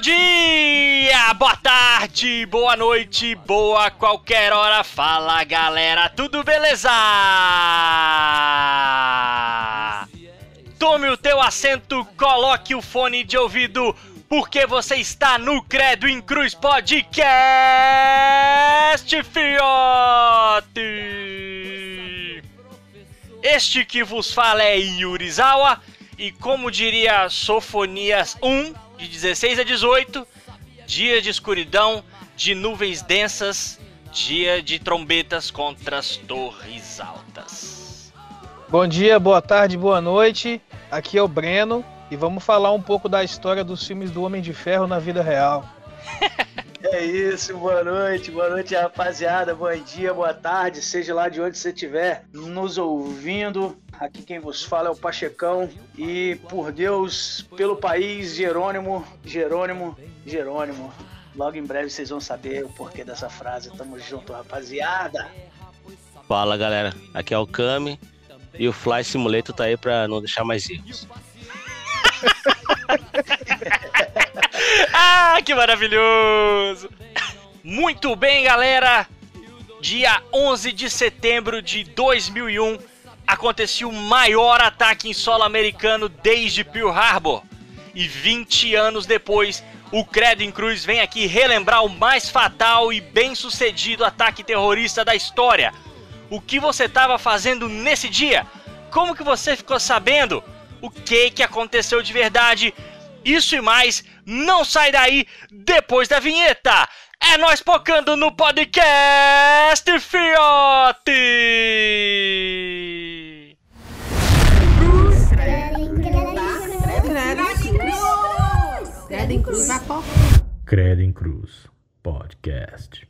Dia, boa tarde, boa noite, boa qualquer hora. Fala galera, tudo beleza? Tome o teu assento, coloque o fone de ouvido, porque você está no Credo em Cruz Podcast, fiote! Este que vos fala é Yurizawa, e como diria Sofonias 1, de 16 a 18, dia de escuridão, de nuvens densas, dia de trombetas contra as torres altas. Bom dia, boa tarde, boa noite. Aqui é o Breno e vamos falar um pouco da história dos filmes do Homem de Ferro na vida real. É isso, boa noite, boa noite, rapaziada, bom dia, boa tarde, seja lá de onde você estiver nos ouvindo. Aqui quem vos fala é o Pachecão e por Deus, pelo país, Jerônimo, Jerônimo, Jerônimo. Logo em breve vocês vão saber o porquê dessa frase. Tamo junto, rapaziada. Fala galera, aqui é o Kami e o Fly Simulator tá aí pra não deixar mais erros. ah, que maravilhoso! Muito bem, galera! Dia 11 de setembro de 2001 aconteceu o maior ataque em solo americano desde Pearl Harbor. E 20 anos depois, o Credo em Cruz vem aqui relembrar o mais fatal e bem-sucedido ataque terrorista da história. O que você estava fazendo nesse dia? Como que você ficou sabendo? O que que aconteceu de verdade? Isso e mais, não sai daí depois da vinheta. É nós pocando no podcast Fiote! Credo em Cruz Podcast.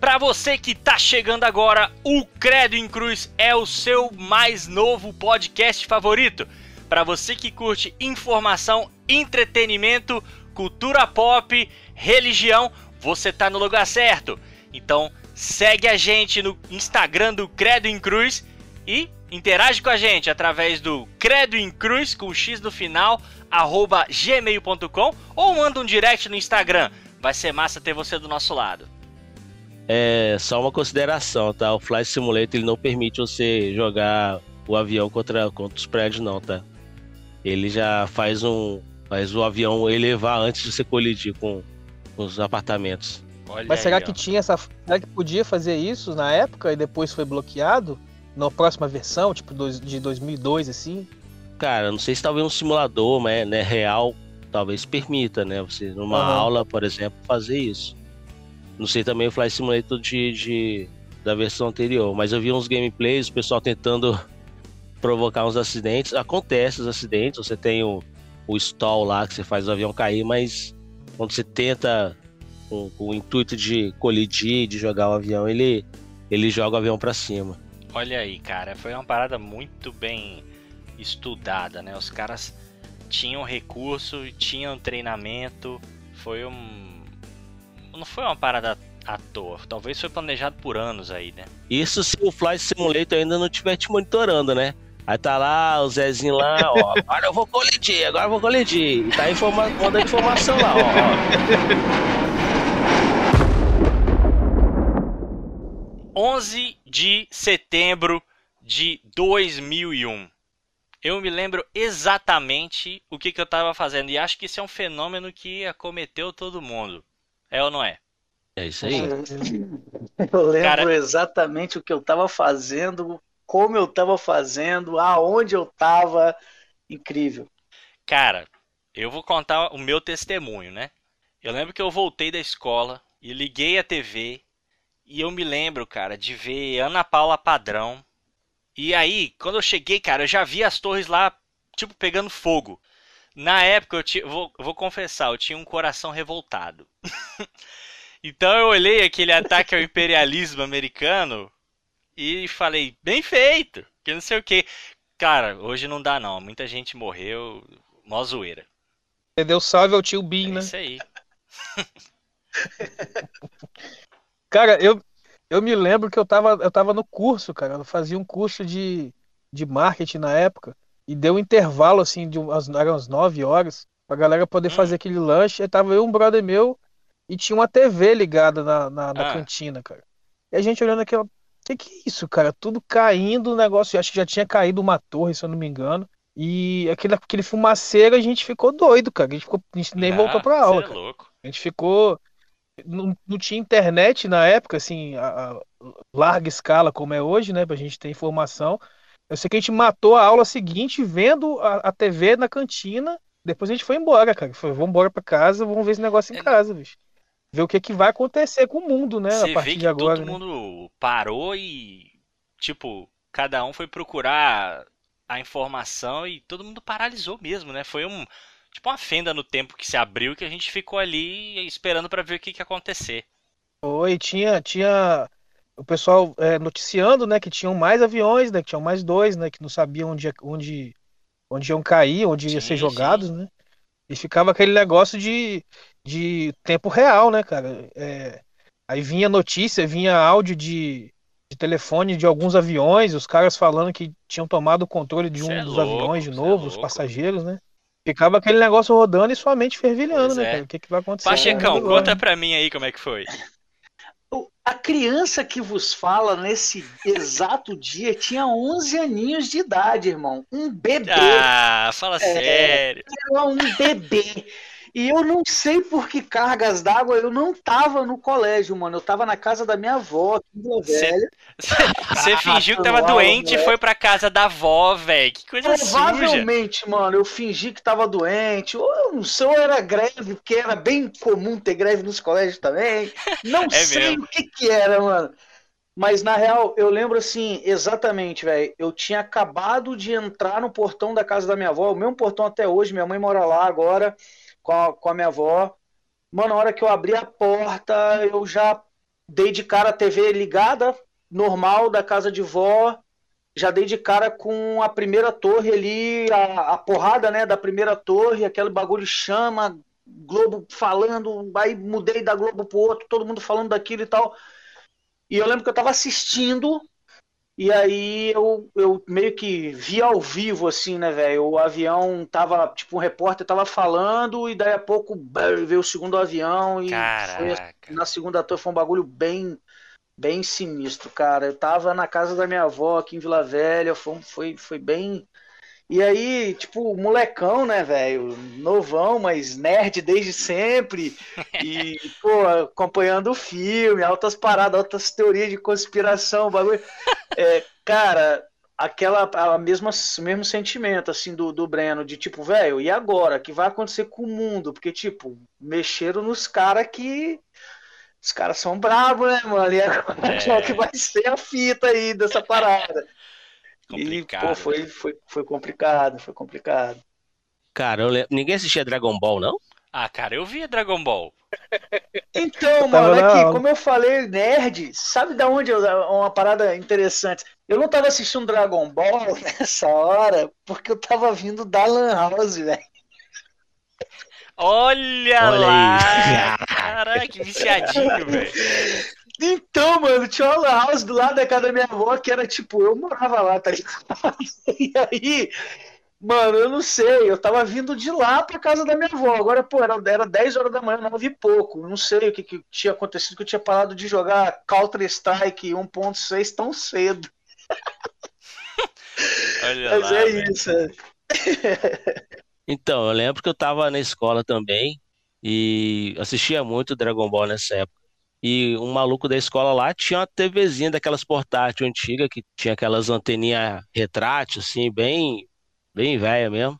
Para você que tá chegando agora, o Credo em Cruz é o seu mais novo podcast favorito. Para você que curte informação, entretenimento, cultura pop, religião, você tá no lugar certo. Então, segue a gente no Instagram do Credo em Cruz e interage com a gente através do Credo em Cruz com X no final, arroba gmail.com ou manda um direct no Instagram. Vai ser massa ter você do nosso lado. É só uma consideração, tá? O Flight Simulator ele não permite você jogar o avião contra, contra os prédios, não, tá? Ele já faz um. faz o avião elevar antes de você colidir com, com os apartamentos. Olha Mas será aí, que ó. tinha essa. Será que podia fazer isso na época e depois foi bloqueado? Na próxima versão, tipo dois- de 2002, assim? Cara, não sei se talvez um simulador, mas né, real, talvez permita, né? Você numa Aham. aula, por exemplo, fazer isso. Não sei também o Flight Simulator de, de- da versão anterior, mas eu vi uns gameplays, o pessoal tentando provocar uns acidentes. Acontece os acidentes, você tem o, o stall lá que você faz o avião cair, mas quando você tenta com, com o intuito de colidir, de jogar o avião, ele, ele joga o avião pra cima. Olha aí, cara, foi uma parada muito bem estudada, né? Os caras tinham recurso, tinham treinamento, foi um. Não foi uma parada à toa, talvez foi planejado por anos aí, né? Isso se o Flight Simulator ainda não estiver te monitorando, né? Aí tá lá, o Zezinho lá, ó. Agora eu vou colidir, agora eu vou colidir. E tá informa mandando informação lá, ó. ó. 11 de setembro de 2001. Eu me lembro exatamente o que, que eu tava fazendo e acho que isso é um fenômeno que acometeu todo mundo. É ou não é? É isso aí. Eu lembro Cara- exatamente o que eu tava fazendo, como eu tava fazendo, aonde eu tava. Incrível. Cara, eu vou contar o meu testemunho, né? Eu lembro que eu voltei da escola e liguei a TV e eu me lembro, cara, de ver Ana Paula Padrão. E aí, quando eu cheguei, cara, eu já vi as torres lá, tipo, pegando fogo. Na época, eu ti- vou, vou confessar, eu tinha um coração revoltado. então eu olhei aquele ataque ao imperialismo americano e falei, bem feito, que não sei o que. Cara, hoje não dá não, muita gente morreu, mó zoeira. Entendeu? Salve ao tio Bin, É né? isso aí. Cara, eu, Eu me lembro que eu tava, eu tava no curso, cara. Eu fazia um curso de, de marketing na época. E deu um intervalo, assim, de umas, eram umas 9 horas, pra galera poder Hum. fazer aquele lanche. Aí tava eu e um brother meu e tinha uma TV ligada na, na, na Ah. cantina, cara. E a gente olhando aquela. Que que é isso, cara? Tudo caindo, o negócio. Acho que já tinha caído uma torre, se eu não me engano. E aquele, aquele fumaceiro, a gente ficou doido, cara. A gente, ficou, a gente nem Ah, voltou pra aula, é cara. louco. A gente ficou. Não, não tinha internet na época, assim, a, a larga escala como é hoje, né? Pra gente ter informação. Eu sei que a gente matou a aula seguinte vendo a, a TV na cantina. Depois a gente foi embora, cara. Foi, vamos embora pra casa, vamos ver esse negócio em É. casa, bicho. Ver o que, que vai acontecer com o mundo, né? Você a partir vê de que agora. todo né? mundo parou e, tipo, cada um foi procurar a informação e todo mundo paralisou mesmo, né? Foi um, tipo, uma fenda no tempo que se abriu que a gente ficou ali esperando pra ver o que que ia acontecer. Foi, tinha, tinha o pessoal é, noticiando, né, que tinham mais aviões, né, que tinham mais dois, né, que não sabiam onde, onde, onde iam cair, onde ia Sim, ser sim. jogados, né? E ficava aquele negócio de, de tempo real, né, cara? É, aí vinha notícia, vinha áudio de, de telefone de alguns aviões, os caras falando que tinham tomado o controle de um é dos louco, aviões de é novo, os louco. passageiros, né? Ficava aquele negócio rodando e sua mente fervilhando, Pois né, é. cara? O que, que vai acontecer? Pachecão, agora, conta né? pra mim aí como é que foi. A criança que vos fala nesse exato dia tinha 11 aninhos de idade, irmão. Um bebê. Ah, fala É. sério. Era um bebê. E eu não sei por que cargas d'água eu não tava no colégio, mano. Eu tava na casa da minha avó, Cê- Velha. Você fingiu que tava doente e foi pra casa da avó, velho. Que coisa suja. Provavelmente, mano, eu fingi que tava doente. Ou eu não sei, ou era greve, porque era bem comum ter greve nos colégios também. Não É sei mesmo. o que que era, mano. Mas na real, eu lembro assim, exatamente, velho. Eu tinha acabado de entrar no portão da casa da minha avó, o mesmo portão até hoje, minha mãe mora lá agora com a, com a minha avó. Mano, na hora que eu abri a porta, eu já dei de cara a TV ligada, normal, da casa de vó. Já dei de cara com a primeira torre ali, a, a porrada, né, da primeira torre, aquele bagulho chama, Globo falando, aí mudei da Globo pro outro, todo mundo falando daquilo e tal. E eu lembro que eu tava assistindo, e aí eu, eu meio que vi ao vivo, assim, né, velho? O avião tava, tipo, um repórter tava falando, e daí a pouco brrr, veio o segundo avião, e foi Caraca. na segunda torre foi um bagulho bem bem sinistro, cara. Eu tava na casa da minha avó aqui em Vila Velha, foi, foi, foi bem. E aí, tipo, molecão, né, velho? Novão, mas nerd desde sempre. E, pô, acompanhando o filme, altas paradas, altas teorias de conspiração, bagulho. É, cara, aquela a mesma mesmo sentimento assim do, do Breno de tipo, velho, e agora? O que vai acontecer com o mundo? Porque tipo, mexeram nos caras que os caras são bravos, né, mano? E agora É. qual que vai ser a fita aí dessa parada? Complicado. E, pô, foi, foi, foi complicado, foi complicado. Cara, lembro... ninguém assistia Dragon Ball, não? Ah, cara, eu via Dragon Ball. Então, mano, na aqui, como eu falei, nerd, sabe da onde eu, uma parada interessante? Eu não tava assistindo Dragon Ball nessa hora porque eu tava vindo da Lan House, velho. Olha, Olha lá! aí. Caraca, que viciadinho, velho. Então, mano, tinha uma lan house do lado da casa da minha avó que era tipo, eu morava lá, tá ligado? E aí, mano, eu não sei, eu tava vindo de lá pra casa da minha avó. Agora, pô, era, era 10 horas da manhã, 9 e pouco. Eu Não sei o que, que tinha acontecido, que eu tinha parado de jogar Counter-Strike 1.6 tão cedo. Olha Mas lá. é velho. isso. é. Então, eu lembro que eu tava na escola também e assistia muito Dragon Ball nessa época. E um maluco da escola lá tinha uma TVzinha daquelas portátil antiga que tinha aquelas anteninhas retrátil, assim, bem, bem velha mesmo.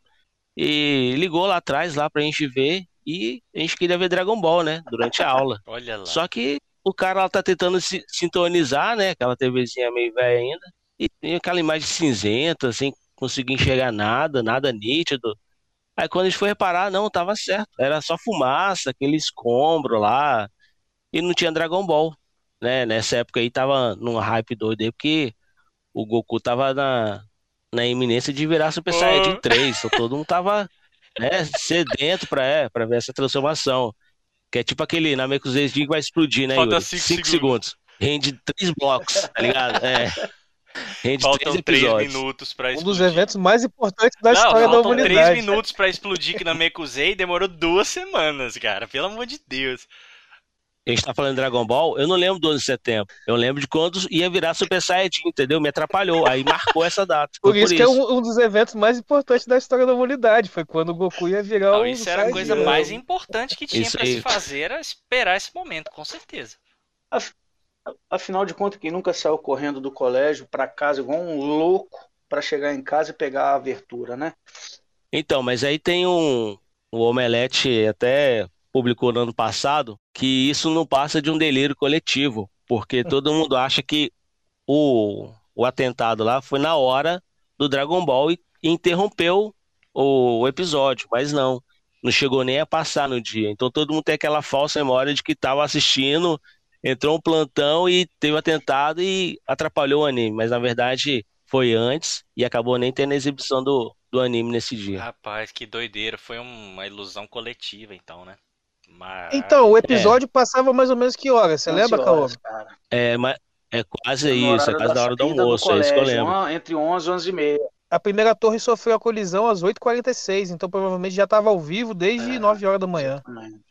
E ligou lá atrás lá pra gente ver e a gente queria ver Dragon Ball, né, durante a aula. Olha lá. Só que o cara lá tá tentando se sintonizar, né? Aquela TVzinha meio velha ainda. E tem aquela imagem cinzenta, sem conseguir enxergar nada, nada nítido. Aí quando a gente foi reparar, não, tava certo. Era só fumaça, aquele escombro lá. E não tinha Dragon Ball, né? Nessa época aí tava num hype doido aí, porque o Goku tava na, na iminência de virar Super Oh. Saiyajin 3. Então todo mundo tava, né, sedento pra, é, pra ver essa transformação. Que é tipo aquele Namekusei que vai explodir, né, Falta Yuri? cinco Cinco segundos. segundos. Rende três blocos, tá ligado? É. Rende Faltam três três episódios. minutos pra Um explodir. dos eventos mais importantes da Não, história da faltam humanidade. três minutos pra explodir que na Mekuzei e demorou duas semanas, cara. Pelo amor de Deus. A gente tá falando de Dragon Ball, eu não lembro do 11 de setembro. Eu lembro de quando ia virar Super Saiyajin, entendeu? Me atrapalhou. Aí marcou essa data. Foi Por isso que é um, um dos eventos mais importantes da história da humanidade. Foi quando o Goku ia virar Não, o isso era a coisa mais importante que tinha Isso pra aí. se fazer, era esperar esse momento, com certeza. Afinal de contas, quem nunca saiu correndo do colégio pra casa igual um louco pra chegar em casa e pegar a abertura, né? Então, mas aí tem um. O Omelete até publicou no ano passado que isso não passa de um delírio coletivo, porque todo mundo acha que o, o atentado lá foi na hora do Dragon Ball e interrompeu o, o episódio, mas não. Não chegou nem a passar no dia. Então todo mundo tem aquela falsa memória de que estava assistindo, entrou um plantão e teve um atentado e atrapalhou o anime. Mas na verdade foi antes e acabou nem tendo a exibição do, do anime nesse dia. Rapaz, que doideira. Foi uma ilusão coletiva, então, né? Mas... Então, o episódio passava mais ou menos que hora? Você 11 lembra, Caô? É, mas é quase No isso, é quase na hora do almoço, é isso que eu lembro. on- Entre 11 e 11 e meia. A primeira torre sofreu a colisão às 8h46, então provavelmente já estava ao vivo desde É. 9 horas da manhã.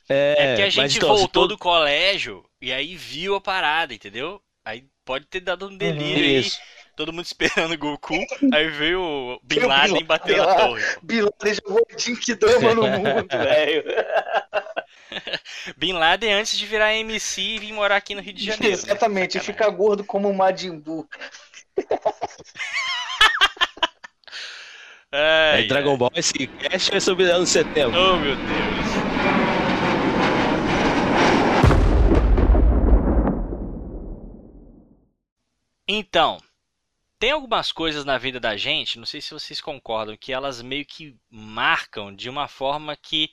É É, porque a mas gente então, voltou todo- do colégio e aí viu a parada, entendeu? Aí pode ter dado um delírio aí, Isso. todo mundo esperando o Goku, aí veio o Bin o Laden e bateu na Laden. torre. Bin Laden jogou Jinkidama no mundo, velho. Bin Laden antes de virar MC e vir morar aqui no Rio de Janeiro. né? Exatamente, e Sacanagem. fica gordo como o Majin Buu. Ai, É Dragon Ball, esse cast é sobre anos 70. Oh, meu Deus. Então, tem algumas coisas na vida da gente, não sei se vocês concordam, que elas meio que marcam de uma forma que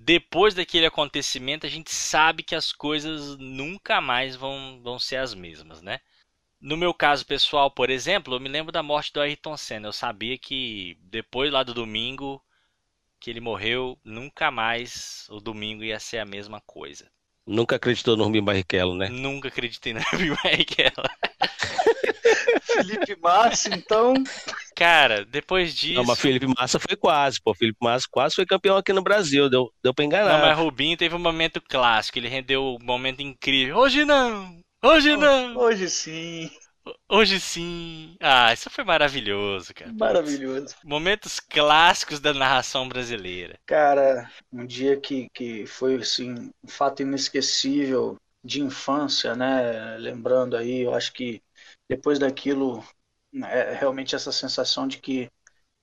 depois daquele acontecimento a gente sabe que as coisas nunca mais vão, vão ser as mesmas, né? No meu caso pessoal, por exemplo, eu me lembro da morte do Ayrton Senna. Eu sabia que depois lá do domingo que ele morreu, nunca mais o domingo ia ser a mesma coisa. Nunca acreditou no Rubinho Barrichello, né? Nunca acreditei na Bill Barrichello. Felipe Massa, então. Cara, depois disso. Não, mas Felipe Massa foi quase, pô. Felipe Massa quase foi campeão aqui no Brasil, deu, deu pra Não, enganar. mas Rubinho teve um momento clássico, ele rendeu um momento incrível. Hoje não! Hoje não! Hoje sim. Hoje sim! Ah, isso foi maravilhoso, cara. Maravilhoso. Momentos clássicos da narração brasileira. Cara, um dia que, que foi assim, um fato inesquecível de infância, né? Lembrando aí, eu acho que depois daquilo, é realmente essa sensação de que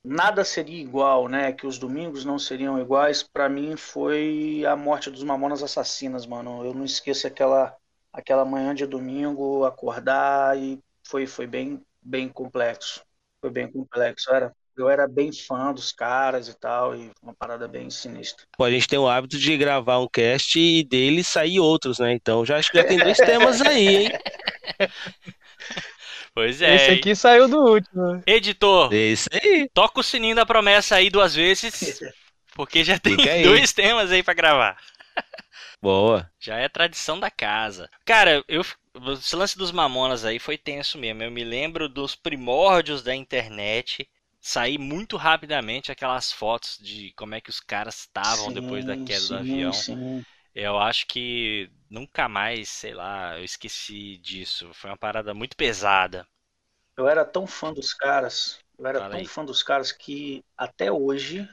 nada seria igual, né? Que os domingos não seriam iguais, pra mim foi a morte dos Mamonas Assassinas, mano. Eu não esqueço aquela aquela manhã de domingo, acordar e foi foi bem bem complexo. Foi bem complexo, era eu era bem fã dos caras e tal, e uma parada bem sinistra. Pô, a gente tem o hábito de gravar um cast e dele sair outros, né? Então já acho que já tem dois temas aí, hein? Pois é. Esse aqui saiu do último. Editor, É isso aí. toca o sininho da promessa aí duas vezes, porque já tem dois temas aí pra gravar. Boa. Já é tradição da casa. Cara, eu, esse lance dos Mamonas aí foi tenso mesmo. Eu me lembro dos primórdios da internet. Saí muito rapidamente aquelas fotos de como é que os caras estavam depois da Sim, queda do sim, avião. sim. Eu acho que nunca mais, sei lá, eu esqueci disso. Foi uma parada muito pesada. Eu era tão fã dos caras, eu era Fala tão aí. fã dos caras que até hoje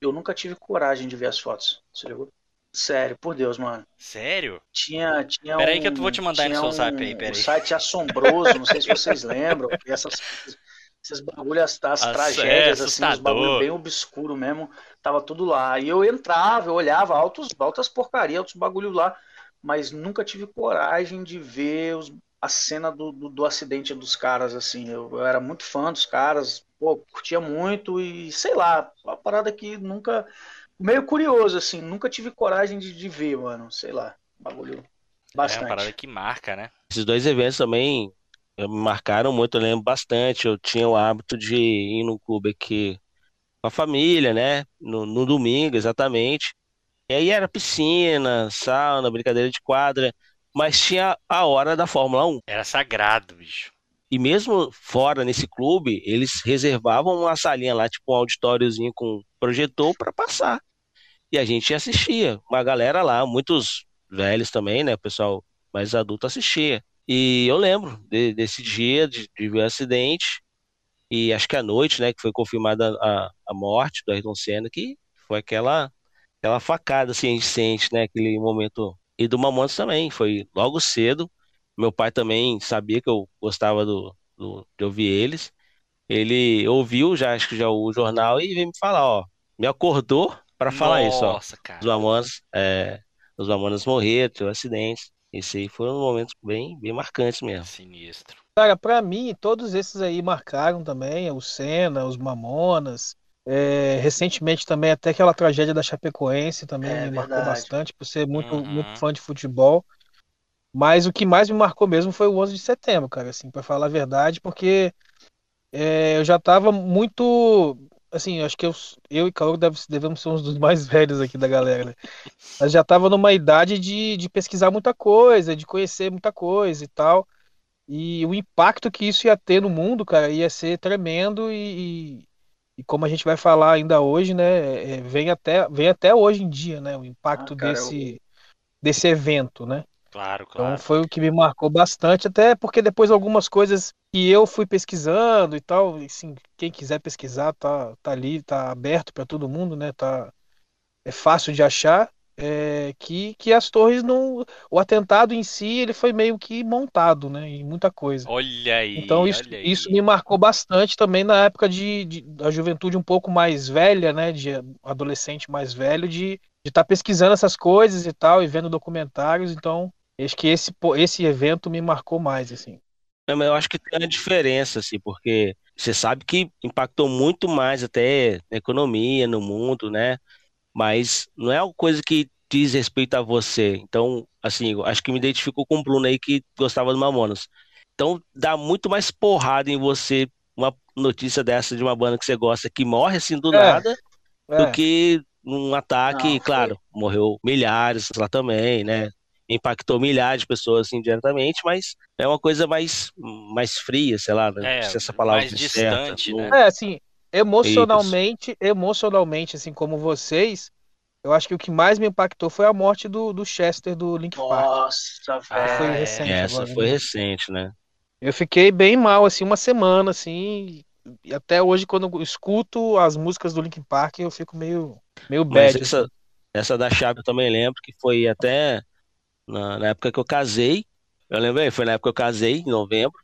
eu nunca tive coragem de ver as fotos. Você ligou? Sério, por Deus, mano. Sério? Tinha, tinha Peraí um, que eu vou te mandar no seu zap um- aí, peraí. Um site assombroso, não sei se vocês lembram. Essas, esses bagulhos, as, as Nossa, é tragédias, assim, os bagulhos bem obscuro mesmo, tava tudo lá. E eu entrava, eu olhava altos, altas porcaria, altos bagulhos lá, mas nunca tive coragem de ver os- a cena do, do, do acidente dos caras, assim. Eu, eu era muito fã dos caras, pô, curtia muito e sei lá, uma parada que nunca. Meio curioso, assim, nunca tive coragem de, de ver, mano. Sei lá, bagulho É uma bastante. parada que marca, né? Esses dois eventos também marcaram muito, eu lembro bastante. Eu tinha o hábito de ir no clube aqui com a família, né? No, no domingo, exatamente. E aí era piscina, sauna, brincadeira de quadra. mas tinha a hora da Fórmula 1. Era sagrado, bicho. E mesmo fora nesse clube, eles reservavam uma salinha lá, tipo um auditóriozinho com projetor para passar. E a gente assistia. Uma galera lá, muitos velhos também, né? O pessoal mais adulto assistia. E eu lembro de, desse dia de, de ver o acidente. E acho que à noite, né, que foi confirmada a, a morte do Ayrton Senna, que foi aquela, aquela facada, assim, a gente sente, né, aquele momento. E do Mamonas também, foi logo cedo. Meu pai também sabia que eu gostava do, do, de ouvir eles. Ele ouviu já, acho que já o jornal e veio me falar, ó, me acordou para falar isso, ó. Nossa, cara. Os Mamonas, é, os Mamonas morreram, teve um acidente. Esse aí foram momentos bem, bem marcantes mesmo. Sinistro. Cara, pra mim, todos esses aí marcaram também, o Senna, os Mamonas. É, recentemente também até aquela tragédia da Chapecoense também É, me marcou verdade. bastante, por ser muito, Uhum. muito fã de futebol. Mas o que mais me marcou mesmo foi o 11 de setembro, cara, assim, para falar a verdade, porque é, eu já tava muito, assim, acho que eu, eu e Caio deve, devemos ser uns dos mais velhos aqui da galera, né? Mas já tava numa idade de, de pesquisar muita coisa, de conhecer muita coisa e tal. E o impacto que isso ia ter no mundo, cara, ia ser tremendo e, e, e como a gente vai falar ainda hoje, né, é, vem até, vem até hoje em dia, né, o impacto Ah, cara, desse, desse evento, né? Claro, Então claro. foi o que me marcou bastante, até porque depois algumas coisas que eu fui pesquisando e tal, assim, quem quiser pesquisar tá, tá ali, tá aberto para todo mundo, né? Tá, é fácil de achar. é, que, que as torres não. O atentado em si ele foi meio que montado, né? Em muita coisa. Olha aí, Então isso, aí. isso me marcou bastante também na época de, de- da juventude um pouco mais velha, né? De adolescente mais velho, de estar pesquisando essas coisas e tal, e vendo documentários. Então, acho que esse, esse evento me marcou mais, assim. É, mas eu acho que tem uma diferença, assim, porque você sabe que impactou muito mais até na economia, no mundo, né? Mas não é uma coisa que diz respeito a você. Então, assim, eu acho que me identificou com o Bruno aí que gostava do Mamonas. Então, dá muito mais porrada em você uma notícia dessa de uma banda que você gosta que morre assim do É, nada, É, do que um ataque, Não, foi. claro, morreu milhares lá também, né? Impactou milhares de pessoas assim, diretamente, mas é uma coisa mais, mais fria, sei lá, né? É, se essa palavra mais é certa. distante, Não- né? é, assim, emocionalmente, emocionalmente, assim como vocês, eu acho que o que mais me impactou foi a morte do, do Chester do Link Park. Nossa, que foi Ah, é. recente Essa agora, foi né? recente, né? Eu fiquei bem mal, assim, uma semana, assim, e até hoje, quando eu escuto as músicas do Linkin Park, eu fico meio, meio Mas bad. essa, assim. essa da chave eu também lembro que foi até na, na época que eu casei. Eu lembrei, foi na época que eu casei, em novembro.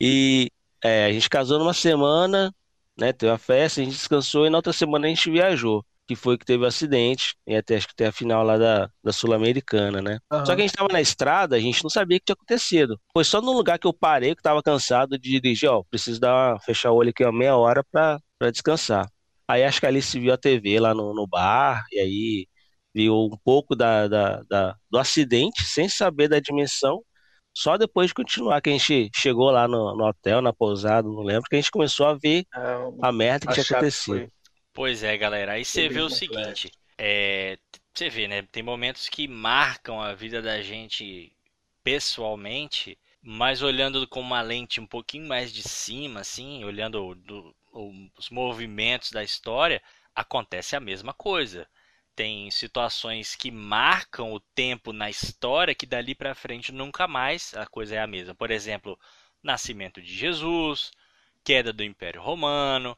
E é, a gente casou numa semana, né? Teve a festa, a gente descansou e na outra semana a gente viajou. Que foi que teve o acidente, e até acho que tem a final lá da, da Sul-Americana, né? Aham. Só que a gente tava na estrada, a gente não sabia o que tinha acontecido. Foi só no lugar que eu parei, que tava cansado de dirigir, ó, preciso dar uma, fechar o olho aqui uma meia hora pra, pra descansar. Aí acho que ali se viu a TV lá no, no bar, e aí viu um pouco da, da, da- do acidente, sem saber da dimensão. Só depois de continuar, que a gente chegou lá no, no hotel, na pousada, não lembro, que a gente começou a ver É, a merda que a tinha acontecido. foi- Pois é, galera. Aí você vê o seguinte, é, você vê, né? Tem momentos que marcam a vida da gente pessoalmente, mas olhando com uma lente um pouquinho mais de cima, assim, olhando do- os movimentos da história, acontece a mesma coisa. Tem situações que marcam o tempo na história que dali pra frente nunca mais a coisa é a mesma. Por exemplo, nascimento de Jesus, queda do Império Romano,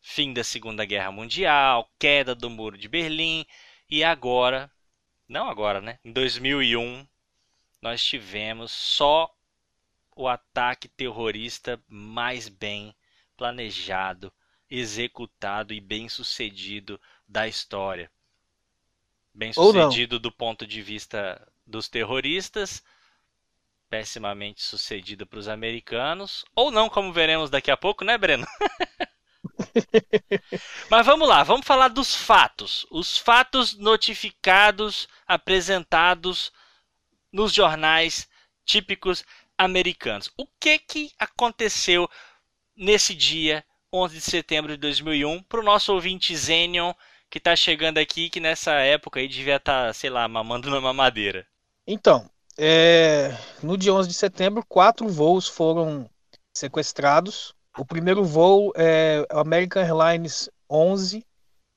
fim da Segunda Guerra Mundial, queda do Muro de Berlim e agora, não agora, né? Em 2001, nós tivemos só o ataque terrorista mais bem planejado, executado e bem sucedido da história. Bem sucedido do ponto de vista dos terroristas, pessimamente sucedido para os americanos, ou não, como veremos daqui a pouco, né, Breno? Mas vamos lá, vamos falar dos fatos. Os fatos notificados, apresentados nos jornais típicos americanos. O que que aconteceu nesse dia, 11 de setembro de 2001, para o nosso ouvinte Zenion, que está chegando aqui, que nessa época aí devia estar, sei lá, mamando na mamadeira. Então, é, no dia 11 de setembro, quatro voos foram sequestrados. O primeiro voo é o American Airlines 11.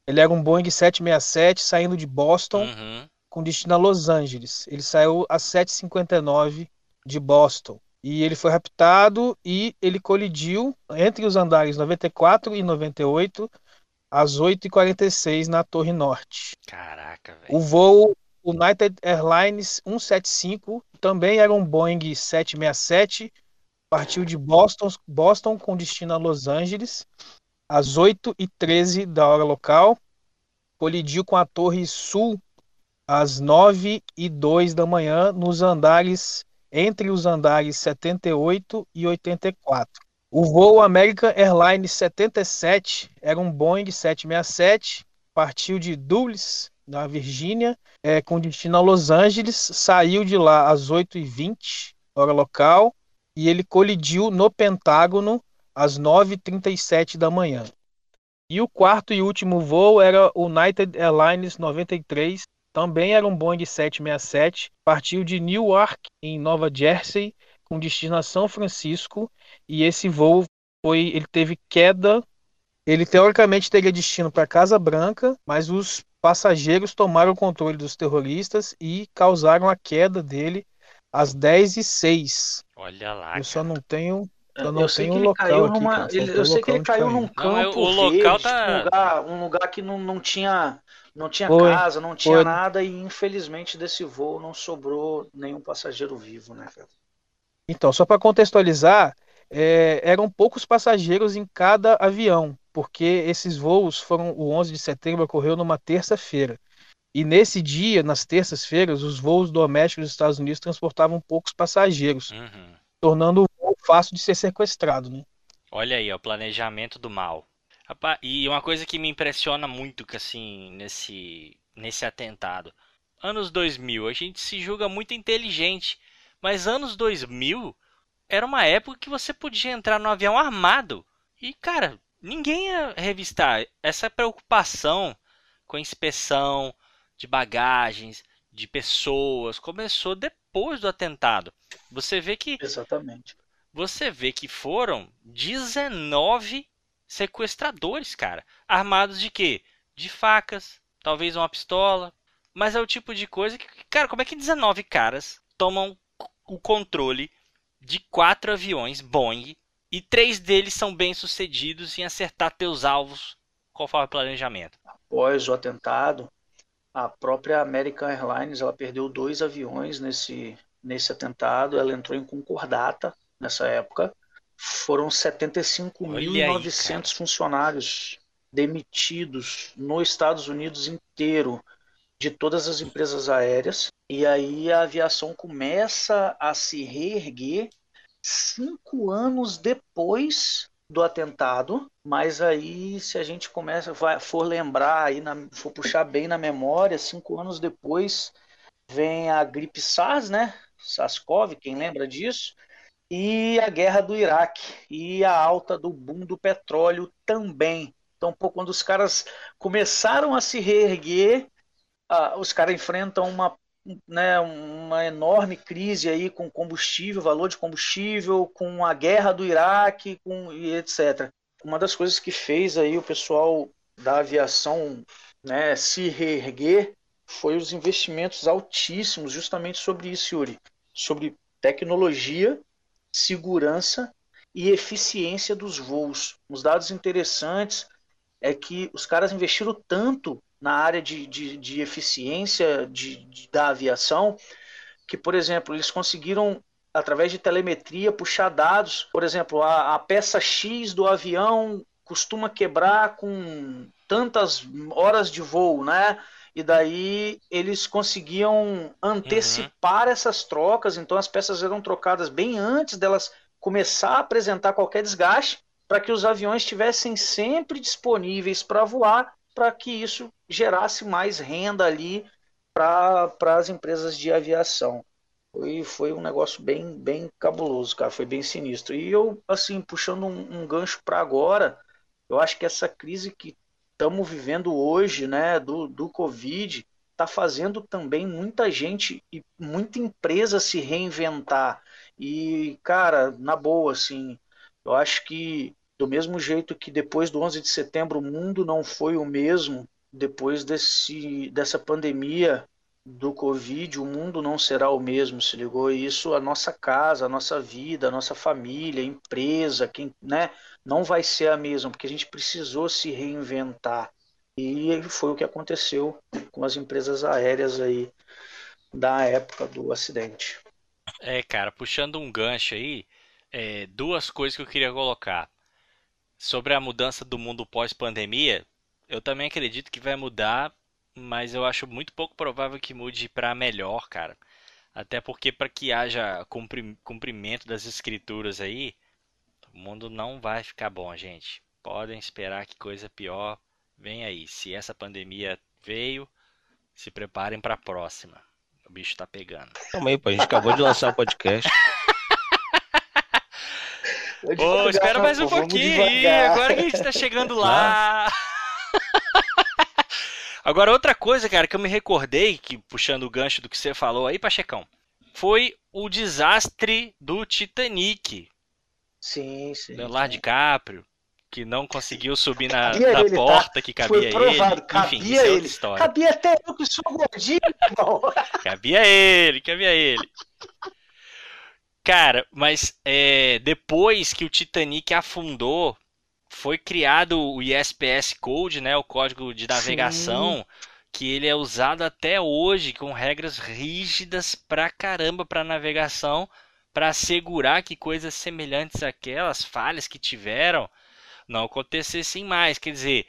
Ele era um Boeing 767 saindo de Boston Uhum. com destino a Los Angeles. Ele saiu às 7h59 de Boston. E ele foi raptado e ele colidiu entre os andares 94 e 98 às 8h46 na Torre Norte. Caraca, velho. O voo United Airlines 175 também era um Boeing 767, partiu de Boston, Boston com destino a Los Angeles, às 8h13 da hora local, colidiu com a Torre Sul às 9h02 da manhã, nos andares, entre os andares 78 e 84. O voo American Airlines 77 era um Boeing 767, partiu de Dulles, na Virgínia, é, com destino a Los Angeles, saiu de lá às 8h20, hora local, e ele colidiu no Pentágono às 9h37 da manhã. E o quarto e último voo era o United Airlines 93, também era um Boeing 767, partiu de Newark, em Nova Jersey, com destino a São Francisco, e esse voo foi, ele teve queda, ele teoricamente teria destino para Casa Branca, mas os passageiros tomaram o controle dos terroristas e causaram a queda dele às 10 e 06 Olha lá. Eu só cara. não tenho, eu Eu não sei tenho que um ele local caiu aqui, numa. só ele- eu o sei que local ele caiu num Não, campo o local verde, tá- um lugar, um lugar que não, não tinha, não tinha Foi, casa, não tinha foi. nada e infelizmente desse voo não sobrou nenhum passageiro vivo, né, cara? Então, só para contextualizar, é, eram poucos passageiros em cada avião, porque esses voos foram, o 11 de setembro ocorreu numa terça-feira. E nesse dia, nas terças-feiras, os voos domésticos dos Estados Unidos transportavam poucos passageiros, Uhum. tornando o voo fácil de ser sequestrado, né? Olha aí, o planejamento do mal. E uma coisa que me impressiona muito que assim nesse nesse atentado. Anos 2000, a gente se julga muito inteligente, mas anos 2000 era uma época que você podia entrar no avião armado. E cara, ninguém ia revistar essa preocupação com a inspeção de bagagens, de pessoas, começou depois do atentado. Você vê que Exatamente. você vê que foram 19 sequestradores, cara. Armados de quê? De facas, talvez uma pistola. Mas é o tipo de coisa que, cara, como é que 19 caras tomam o controle de quatro aviões Boeing e três deles são bem-sucedidos em acertar teus alvos conforme o planejamento? Após o atentado, a própria American Airlines ela perdeu dois aviões nesse, nesse atentado. Ela entrou em concordata nessa época. Foram Olha aí, cara. 75.900 funcionários demitidos nos Estados Unidos inteiro de todas as empresas aéreas. E aí a aviação começa a se reerguer cinco anos depois do atentado, mas aí se a gente começa, vai, for lembrar aí, na, for puxar bem na memória, cinco anos depois vem a gripe SARS, né? SARS-CoV, quem lembra disso? E a guerra do Iraque e a alta do boom do petróleo também. Então, pô, quando os caras começaram a se reerguer, ah, os caras enfrentam uma né, uma enorme crise aí com combustível, valor de combustível, com a guerra do Iraque, com e etc. Uma das coisas que fez aí o pessoal da aviação né, se reerguer foi os investimentos altíssimos justamente sobre isso, Yuri, sobre tecnologia, segurança e eficiência dos voos. Uns dados interessantes é que os caras investiram tanto na área de, de, de eficiência de, de, da aviação, que, por exemplo, eles conseguiram, através de telemetria, puxar dados. Por exemplo, a, a peça X do avião costuma quebrar com tantas horas de voo, né? E daí eles conseguiam antecipar uhum. essas trocas, então as peças eram trocadas bem antes delas começar a apresentar qualquer desgaste, para que os aviões estivessem sempre disponíveis para voar para que isso gerasse mais renda ali para as empresas de aviação. Foi, foi um negócio bem, bem cabuloso, cara, foi bem sinistro. E eu, assim, puxando um, um gancho para agora, eu acho que essa crise que estamos vivendo hoje, né, do, do Covid, está fazendo também muita gente e muita empresa se reinventar. E, cara, na boa, assim, eu acho que do mesmo jeito que depois do 11 de setembro o mundo não foi o mesmo, depois desse, dessa pandemia do Covid, o mundo não será o mesmo, se ligou? E isso, a nossa casa, a nossa vida, a nossa família, a empresa, quem, né, não vai ser a mesma, porque a gente precisou se reinventar. E foi o que aconteceu com as empresas aéreas aí da época do acidente. É, cara, puxando um gancho aí, é, duas coisas que eu queria colocar. Sobre a mudança do mundo pós-pandemia, eu também acredito que vai mudar, mas eu acho muito pouco provável que mude para melhor, cara. Até porque para que haja cumprimento das escrituras aí, o mundo não vai ficar bom, gente. Podem esperar que coisa pior vem aí. Se essa pandemia veio, se preparem para a próxima. O bicho tá pegando. Calma aí, pô, a gente acabou de lançar o podcast. Ô, espera mais um pouquinho aí, agora que a gente tá chegando lá. Agora, outra coisa, cara, que eu me recordei, que puxando o gancho do que você falou aí, Pachecão, foi o desastre do Titanic. Sim, sim. Leonardo sim. DiCaprio, que não conseguiu subir na, Cabia na ele, tá? porta que cabia ele. cabia Enfim, isso é outra ele. história. Cabia até eu que sou gordinho, irmão. Cabia ele, cabia ele. Cara, mas é, depois que o Titanic afundou, foi criado o ISPS Code, né, o código de navegação, que ele é usado até hoje com regras rígidas pra caramba para navegação, para assegurar que coisas semelhantes àquelas falhas que tiveram não acontecessem mais. Quer dizer,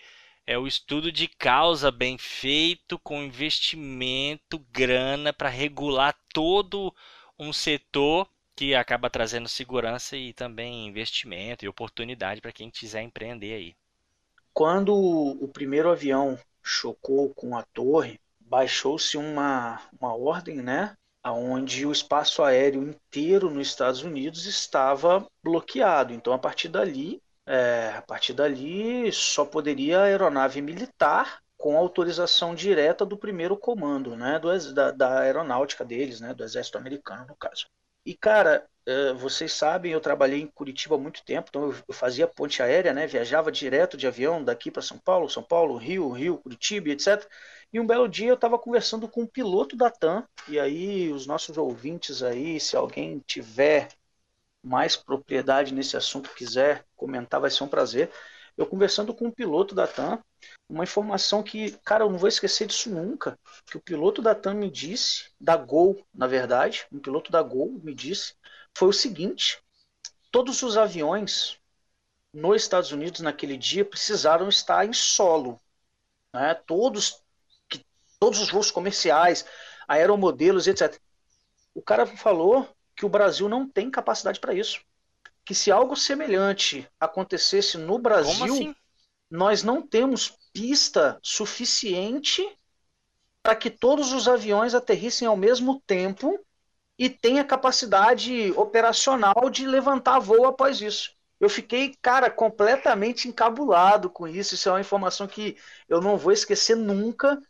é o estudo de causa bem feito, com investimento, grana para regular todo um setor que acaba trazendo segurança e também investimento e oportunidade para quem quiser empreender aí. Quando o primeiro avião chocou com a torre, baixou-se uma, uma ordem, né? Onde o espaço aéreo inteiro nos Estados Unidos estava bloqueado. Então, a partir dali, é, a partir dali, só poderia aeronave militar com autorização direta do primeiro comando, né? Do, da, da aeronáutica deles, né? Do exército americano, no caso. E, cara, eh, vocês sabem, eu trabalhei em Curitiba há muito tempo, então eu, fazia ponte aérea, né? Viajava direto de avião daqui para São Paulo, São Paulo, Rio, Rio, Curitiba, etc. E um belo dia eu estava conversando com um piloto da TAM, e aí os nossos ouvintes aí, se alguém tiver mais propriedade nesse assunto, quiser comentar, vai ser um prazer. Eu conversando com um piloto da TAM, uma informação que, cara, eu não vou esquecer disso nunca, que o piloto da TAM me disse, da Gol, na verdade, um piloto da Gol me disse, foi o seguinte: todos os aviões nos Estados Unidos naquele dia precisaram estar em solo, né? Todos, que, todos os voos comerciais, aeromodelos, etc. O cara falou que o Brasil não tem capacidade para isso, que se algo semelhante acontecesse no Brasil assim? nós não temos pista suficiente para que todos os aviões aterrissem ao mesmo tempo e tenha capacidade operacional de levantar voo após isso. Eu fiquei, cara, completamente encabulado com isso. Isso é uma informação que eu não vou esquecer nunca,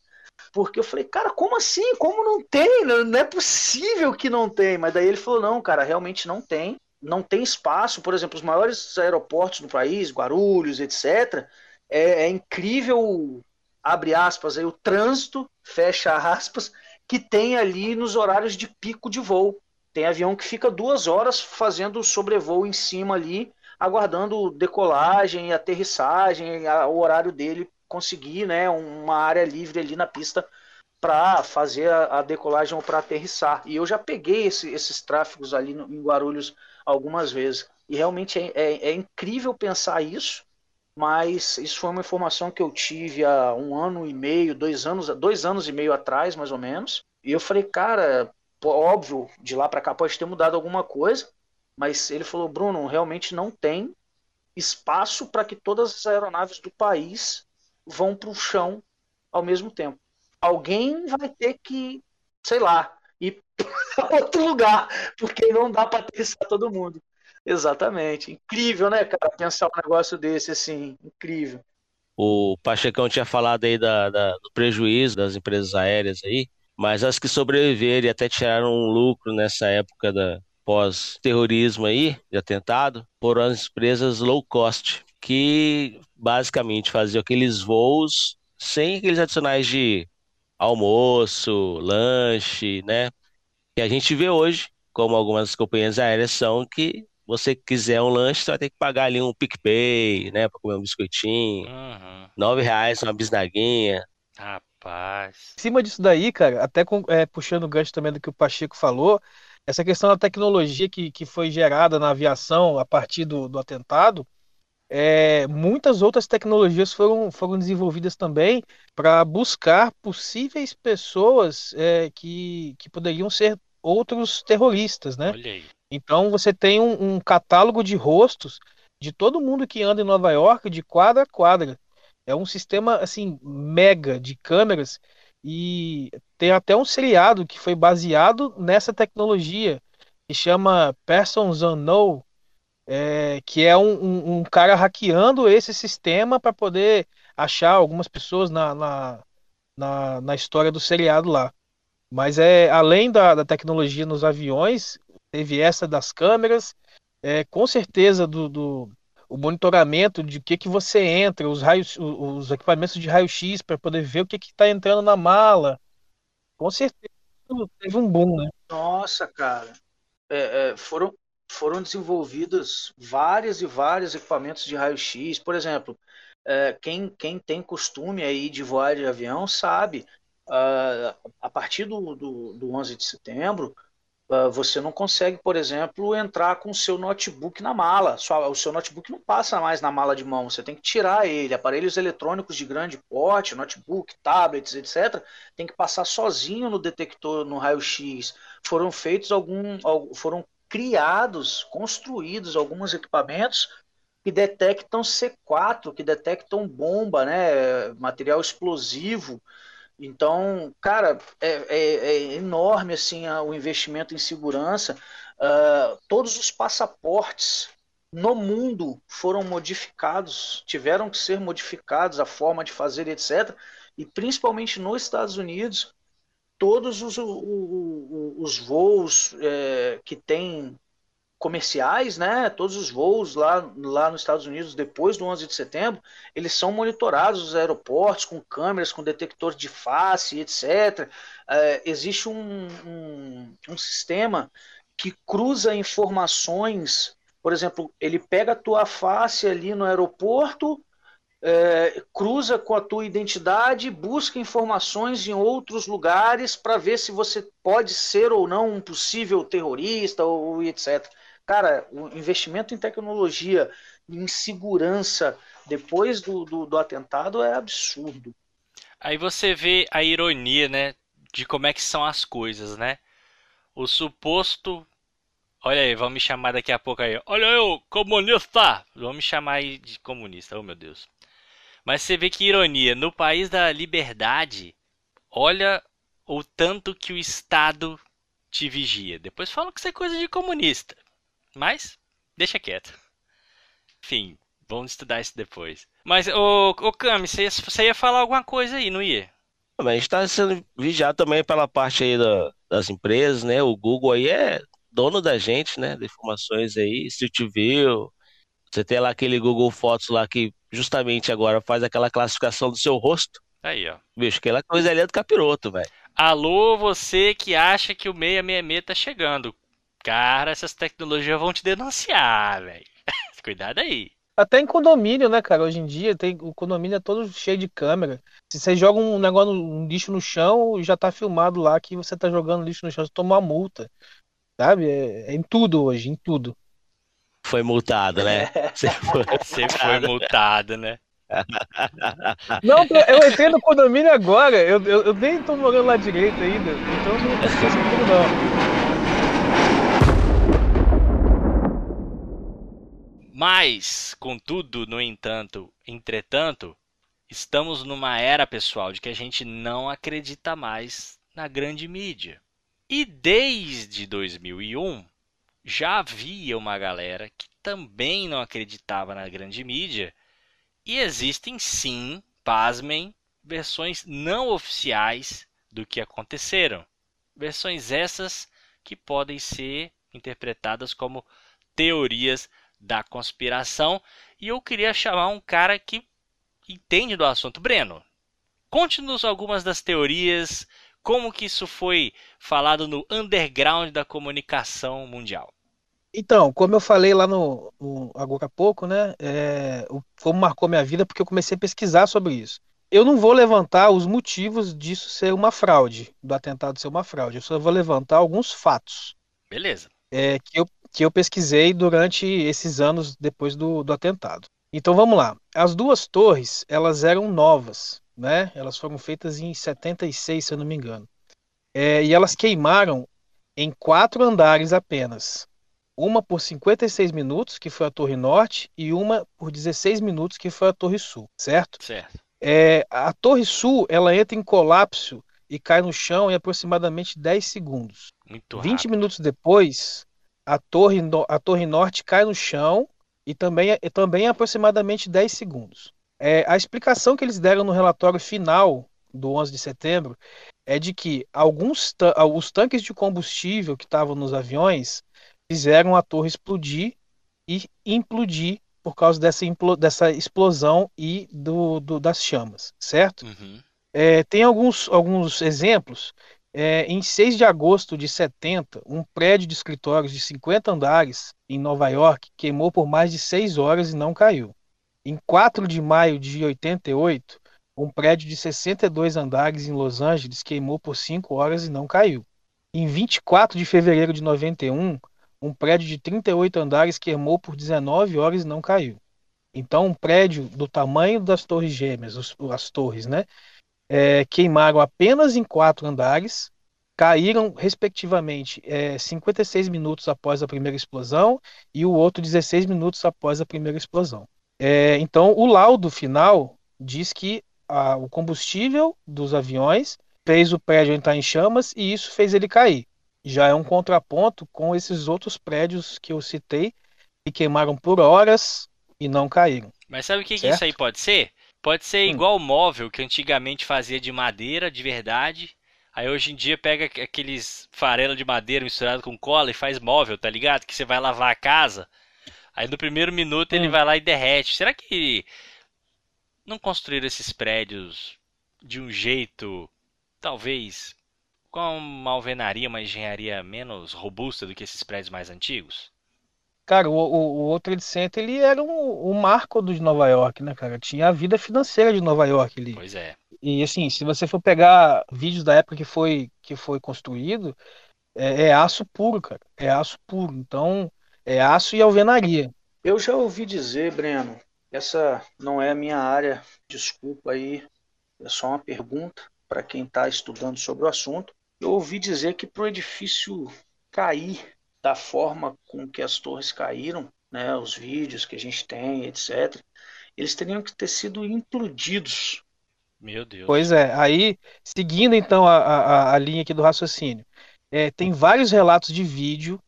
porque eu falei, cara, como assim? Como não tem? Não não é possível que não tem. Mas daí ele falou, não, cara, realmente não tem. Não tem espaço. Por exemplo, os maiores aeroportos do país, Guarulhos, etc., é, é incrível, abre aspas, aí, o trânsito, fecha aspas, que tem ali nos horários de pico de voo. Tem avião que fica duas horas fazendo sobrevoo em cima ali, aguardando decolagem aterrissagem, o horário dele conseguir né, uma área livre ali na pista para fazer a, a decolagem ou para aterrissar. E eu já peguei esse- esses tráfegos ali no- em Guarulhos algumas vezes. E realmente é, é- é incrível pensar isso, mas isso foi uma informação que eu tive há um ano e meio, dois anos, dois anos e meio atrás, mais ou menos. E eu falei, cara, óbvio, de lá para cá pode ter mudado alguma coisa, mas ele falou, Bruno, realmente não tem espaço para que todas as aeronaves do país vão para o chão ao mesmo tempo. Alguém vai ter que, sei lá, ir outro lugar, porque não dá para aterrissar todo mundo. Exatamente. Incrível, né, cara? Pensar um negócio desse, assim, incrível. O Pachecão tinha falado aí da, da- do prejuízo das empresas aéreas aí, mas as que sobreviveram e até tiraram um lucro nessa época da pós-terrorismo aí, de atentado, foram as empresas low cost, que basicamente faziam aqueles voos sem aqueles adicionais de almoço, lanche, né? Que a gente vê hoje, como algumas companhias aéreas são, que você quiser um lanche, você vai ter que pagar ali um PicPay, né? Pra comer um biscoitinho. Uhum. Nove reais uma bisnaguinha. Rapaz. Em cima disso daí, cara, até com- é, puxando o gancho também do que o Pacheco falou, essa questão da tecnologia que, que foi gerada na aviação a partir do, do atentado, é, muitas outras tecnologias foram, foram desenvolvidas também para buscar possíveis pessoas é, que, que poderiam ser outros terroristas, né? Então você tem um, um catálogo de rostos de todo mundo que anda em Nova York de quadra a quadra. É um sistema assim mega de câmeras e tem até um seriado que foi baseado nessa tecnologia que chama Persons Unknown, é, que é um, um- um cara hackeando esse sistema para poder achar algumas pessoas na, na, na, na história do seriado lá. Mas é além da, da tecnologia nos aviões, teve essa das câmeras, é, com certeza do, do o monitoramento de que que você entra, os raios, os equipamentos de raio-x para poder ver o que que está entrando na mala. Com certeza teve um boom, né? Nossa, cara. É, é, foram, foram desenvolvidos vários e vários equipamentos de raio-x. Por exemplo, é, quem, quem tem costume aí de voar de avião sabe, ah, a partir do, do, do 11 de setembro, ah, você não consegue, por exemplo, entrar com o seu notebook na mala. Sua- o seu notebook não passa mais na mala de mão, você tem que tirar ele. Aparelhos eletrônicos de grande porte, notebook, tablets, etc., tem que passar sozinho no detector, no raio-x. Foram feitos algum, al- foram criados, construídos alguns equipamentos que detectam C4, que detectam bomba, né, material explosivo. Então, cara, é, é- é enorme assim o investimento em segurança. Ah, todos os passaportes no mundo foram modificados, tiveram que ser modificados, a forma de fazer, etc. E principalmente nos Estados Unidos, todos os, os voos é, que têm comerciais, né? Todos os voos lá, lá nos Estados Unidos depois do 11 de setembro, eles são monitorados os aeroportos com câmeras, com detector de face, etc. É, existe um, um, um sistema que cruza informações, por exemplo, ele pega a tua face ali no aeroporto, é, cruza com a tua identidade, busca informações em outros lugares para ver se você pode ser ou não um possível terrorista ou etc. Cara, o investimento em tecnologia, em segurança depois do, do, do atentado é absurdo. Aí você vê a ironia, né? De como é que são as coisas, né? O suposto. Olha aí, vão me chamar daqui a pouco aí. Olha eu, comunista! Vão me chamar aí de comunista, oh meu Deus. Mas você vê que ironia, no país da liberdade, olha o tanto que o Estado te vigia. Depois falam que isso é coisa de comunista. Mas, deixa quieto. Enfim, vamos estudar isso depois. Mas, ô, ô Cami, você ia, você ia falar alguma coisa aí, não ia? Mas a gente está sendo vigiado também pela parte aí da- das empresas, né? O Google aí é dono da gente, né? De informações aí, Street View. Você tem lá aquele Google Fotos lá que justamente agora faz aquela classificação do seu rosto. Aí, ó. Bicho, aquela coisa ali é do capiroto, velho. Alô, você que acha que o 666 tá chegando. Cara, essas tecnologias vão te denunciar, velho. Cuidado aí. Até em condomínio, né, cara? Hoje em dia tem, o condomínio é todo cheio de câmera. Se você joga um negócio, um lixo no chão, já tá filmado lá que você tá jogando lixo no chão, você toma uma multa. Sabe? É, é em tudo hoje, em tudo. Foi multado, né? Você foi Você foi multado, né? Não, eu entrei no condomínio agora. Eu, eu, eu nem tô morando lá direito ainda. Então não comigo, não. Mas, contudo, no entanto, entretanto, estamos numa era, pessoal, de que a gente não acredita mais na grande mídia. E desde 2001 já havia uma galera que também não acreditava na grande mídia E existem sim, pasmem, versões não oficiais do que aconteceram. Versões essas que podem ser interpretadas como teorias da conspiração. E eu queria chamar um cara que entende do assunto. Breno, conte-nos algumas das teorias, como que isso foi falado no underground da comunicação mundial. Então, como eu falei lá no, no agora há pouco, né? É, como marcou minha vida, porque eu comecei a pesquisar sobre isso. Eu não vou levantar os motivos disso ser uma fraude, do atentado ser uma fraude. Eu só vou levantar alguns fatos. Beleza. É, que, eu, que eu pesquisei durante esses anos depois do, do atentado. Então vamos lá. As duas torres, elas eram novas, né? Elas foram feitas em 76, se eu não me engano. É, e elas queimaram em quatro andares apenas uma por 56 minutos, que foi a Torre Norte, e uma por 16 minutos, que foi a Torre Sul, certo? Certo. É, a Torre Sul, ela entra em colapso e cai no chão em aproximadamente 10 segundos. Muito 20 rápido. minutos depois, a Torre, a torre Norte cai no chão e também, e também em aproximadamente 10 segundos. É, a explicação que eles deram no relatório final do 11 de setembro é de que alguns os tanques de combustível que estavam nos aviões fizeram a torre explodir e implodir por causa dessa, dessa explosão e do, do- das chamas, certo? Uhum. É, tem alguns, alguns exemplos. É, em 6 de agosto de 70, um prédio de escritórios de 50 andares em Nova York queimou por mais de 6 horas e não caiu. Em 4 de maio de 88, um prédio de 62 andares em Los Angeles queimou por 5 horas e não caiu. Em 24 de fevereiro de 91, um prédio de 38 andares queimou por 19 horas e não caiu. Então, um prédio do tamanho das Torres Gêmeas, os- as torres, né? é, queimaram apenas em quatro andares, caíram, respectivamente, é, 56 minutos após a primeira explosão e o outro 16 minutos após a primeira explosão. É, então, o laudo final diz que a- o combustível dos aviões fez o prédio entrar em chamas e isso fez ele cair. Já é um contraponto com esses outros prédios que eu citei, que queimaram por horas e não caíram. Mas sabe o que, que isso aí pode ser? Pode ser Hum. igual o móvel que antigamente fazia de madeira, de verdade. Aí hoje em dia pega aqu- aqueles farelo de madeira misturado com cola e faz móvel, tá ligado? Que você vai lavar a casa. Aí no primeiro minuto ele Hum. vai lá e derrete. Será que não construíram esses prédios de um jeito, talvez, com uma alvenaria, uma engenharia menos robusta do que esses prédios mais antigos? Cara, o, o, o Trade Center ele era um, um marco do de Nova York, né, cara? Tinha a vida financeira de Nova York ali. Pois é. E assim, se você for pegar vídeos da época que foi, que foi construído, é, é aço puro, cara. É aço puro. Então, é aço e alvenaria. Eu já ouvi dizer, Breno, essa não é a minha área, desculpa aí, é só uma pergunta para quem está estudando sobre o assunto. Eu ouvi dizer que para o edifício cair da forma com que as torres caíram, né, os vídeos que a gente tem, etc., eles teriam que ter sido implodidos. Meu Deus. Pois é, aí, seguindo então a, a, a linha aqui do raciocínio, é, tem vários relatos de vídeo,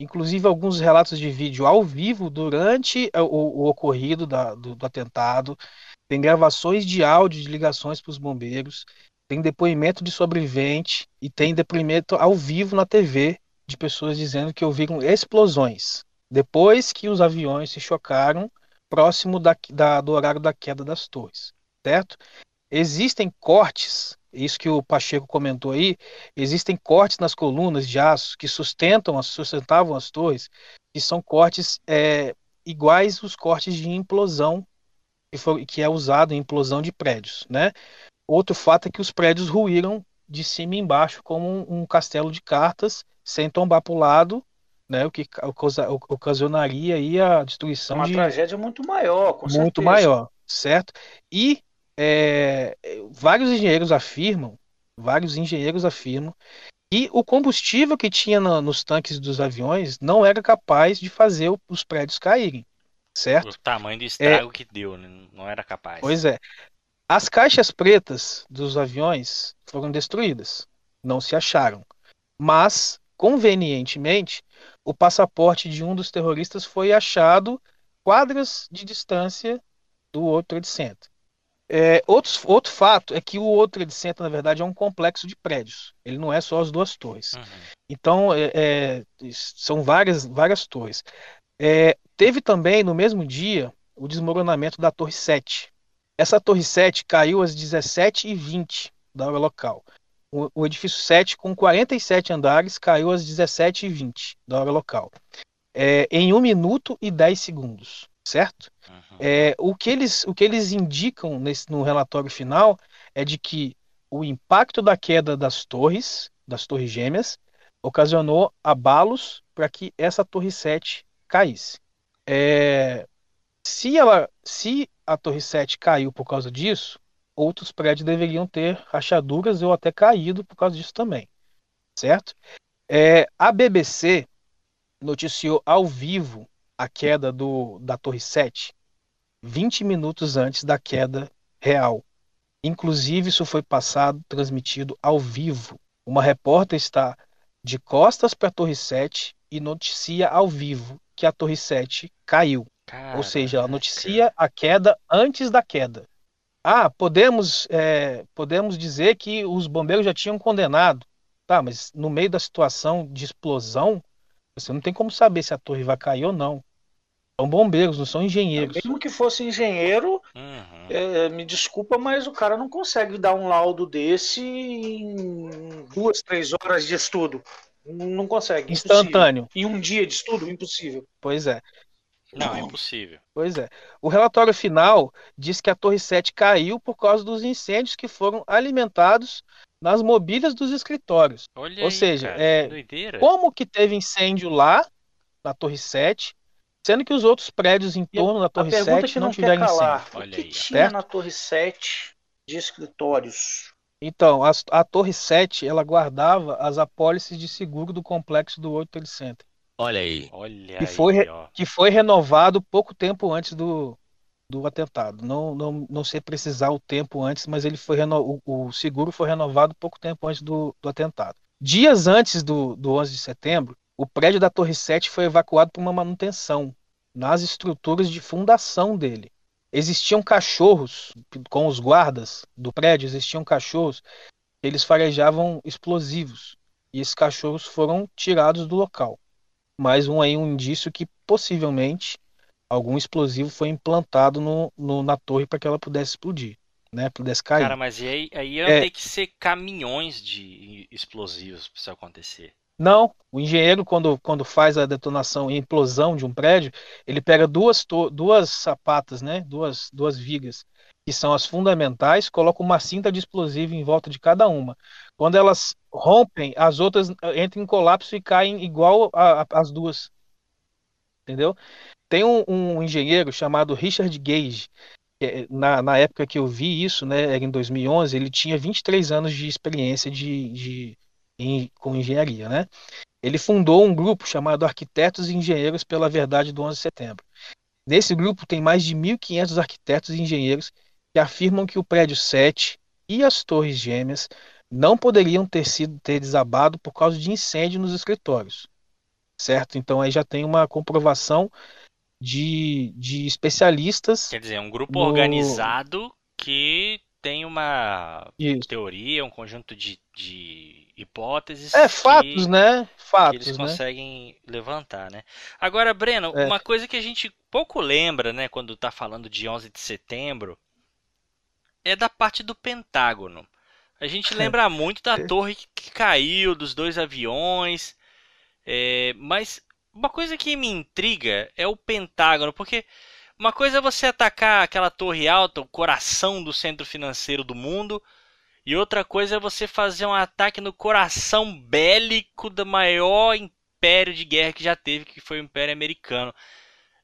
inclusive alguns relatos de vídeo ao vivo durante o, o ocorrido da- do, do atentado, tem gravações de áudio de ligações para os bombeiros, tem depoimento de sobrevivente e tem depoimento ao vivo na TV de pessoas dizendo que ouviram explosões depois que os aviões se chocaram próximo da, da- do horário da queda das torres, certo? Existem cortes, isso que o Pacheco comentou aí, existem cortes nas colunas de aço que sustentam, sustentavam as torres, que são cortes é, iguais os cortes de implosão que, foi- que é usado em implosão de prédios, né? Outro fato é que os prédios ruíram de cima e embaixo como um, um castelo de cartas, sem tombar para o lado, né? O que ca- ocasionaria aí a destruição Uma de tragédia muito maior, com muito certeza. maior, certo? E é, vários engenheiros afirmam, vários engenheiros afirmam que o combustível que tinha na- nos tanques dos aviões não era capaz de fazer os prédios caírem, certo? O tamanho do estrago que deu, né? Não era capaz. Pois é. As caixas pretas dos aviões foram destruídas, não se acharam. Mas, convenientemente, o passaporte de um dos terroristas foi achado quadras de distância do World Trade Center. É, outros, outro fato é que o World Trade Center, na verdade, é um complexo de prédios. Ele não é só as duas torres. Uhum. Então, é, é, são várias, várias torres. É, teve também, no mesmo dia, o desmoronamento da Torre 7. Essa Torre 7 caiu às 17h20 da hora local. O, o edifício 7, com 47 andares, caiu às 17h20 da hora local. É, em 1 minuto e 10 segundos, certo? Uhum. É, o, que eles, o que eles indicam nesse, no relatório final é de que o impacto da queda das torres, das torres gêmeas, ocasionou abalos para que essa torre 7 caísse. É, se, ela, se a torre 7 caiu por causa disso, outros prédios deveriam ter rachaduras ou até caído por causa disso também, certo? É, a BBC noticiou ao vivo a queda do, da Torre 7 20 minutos antes da queda real. Inclusive, isso foi passado, transmitido ao vivo. Uma repórter está de costas para a Torre 7 e noticia ao vivo que a Torre 7 caiu. Ou seja, ela Caraca. noticia a queda antes da queda. Ah, podemos, é, podemos dizer que os bombeiros já tinham condenado. Tá, mas no meio da situação de explosão, você não tem como saber se a torre vai cair ou não. São bombeiros, não são engenheiros. Mesmo que fosse engenheiro, Uhum. é, me desculpa, mas o cara não consegue dar um laudo desse em duas, três horas de estudo. Não consegue. impossível. Instantâneo. Em um dia de estudo, impossível. Pois é. Não, é impossível. Pois é. O relatório final diz que a Torre 7 caiu por causa dos incêndios que foram alimentados nas mobílias dos escritórios. Olha Ou aí, seja, cara, é, que doideira. Como que teve incêndio lá, na Torre 7, sendo que os outros prédios em torno da Torre pergunta 7 que não não tiveram calar, incêndio? o Olha que aí, tinha Certo? na Torre 7 de escritórios? Então, a, a Torre 7, ela guardava as apólices de seguro do complexo do World Trade Center, Olha aí. Olha que aí, foi ó. que foi renovado pouco tempo antes do, do atentado. Não, não, não sei precisar o tempo antes, mas ele foi reno, o, o seguro foi renovado pouco tempo antes do, do atentado. Dias antes do, do 11 de setembro, o prédio da Torre 7 foi evacuado para uma manutenção nas estruturas de fundação dele. Existiam cachorros com os guardas do prédio, existiam cachorros, eles farejavam explosivos e esses cachorros foram tirados do local. Mais um aí um indício que possivelmente algum explosivo foi implantado no, no- na torre para que ela pudesse explodir, né? Pudesse cair. Cara, mas e aí, aí ia É. ter que ser caminhões de explosivos pra isso acontecer. Não, o engenheiro, quando, quando faz a detonação e implosão de um prédio, ele pega duas, duas sapatas, né? Duas, duas vigas, que são as fundamentais, coloca uma cinta de explosivo em volta de cada uma. Quando elas rompem, as outras eh, entram em colapso e caem igual as duas. Entendeu? Tem um, um engenheiro chamado Richard Gage. eh, Na, na época que eu vi isso, né, era em 2011, ele tinha 23 anos de experiência de, de, em- com engenharia, né? Ele fundou um grupo chamado Arquitetos e Engenheiros pela Verdade do 11 de Setembro. Nesse grupo tem mais de 1.500 arquitetos e engenheiros que afirmam que o prédio 7 e as torres gêmeas não poderiam ter sido ter desabado por causa de incêndio nos escritórios, certo? Então aí já tem uma comprovação de, de especialistas. Quer dizer, é um grupo No- organizado que tem uma Isso. teoria, um conjunto de, de hipóteses É que- fatos, né? que Fatos, eles né? conseguem levantar, né? Agora, Breno, É. uma coisa que a gente pouco lembra, né, quando tá falando de 11 de setembro, é da parte do Pentágono. A gente lembra muito da É. torre que- que caiu, dos dois aviões, é, mas uma coisa que me intriga é o Pentágono, porque uma coisa é você atacar aquela torre alta, o coração do centro financeiro do mundo, e outra coisa é você fazer um ataque no coração bélico do maior império de guerra que já teve, que foi o Império Americano.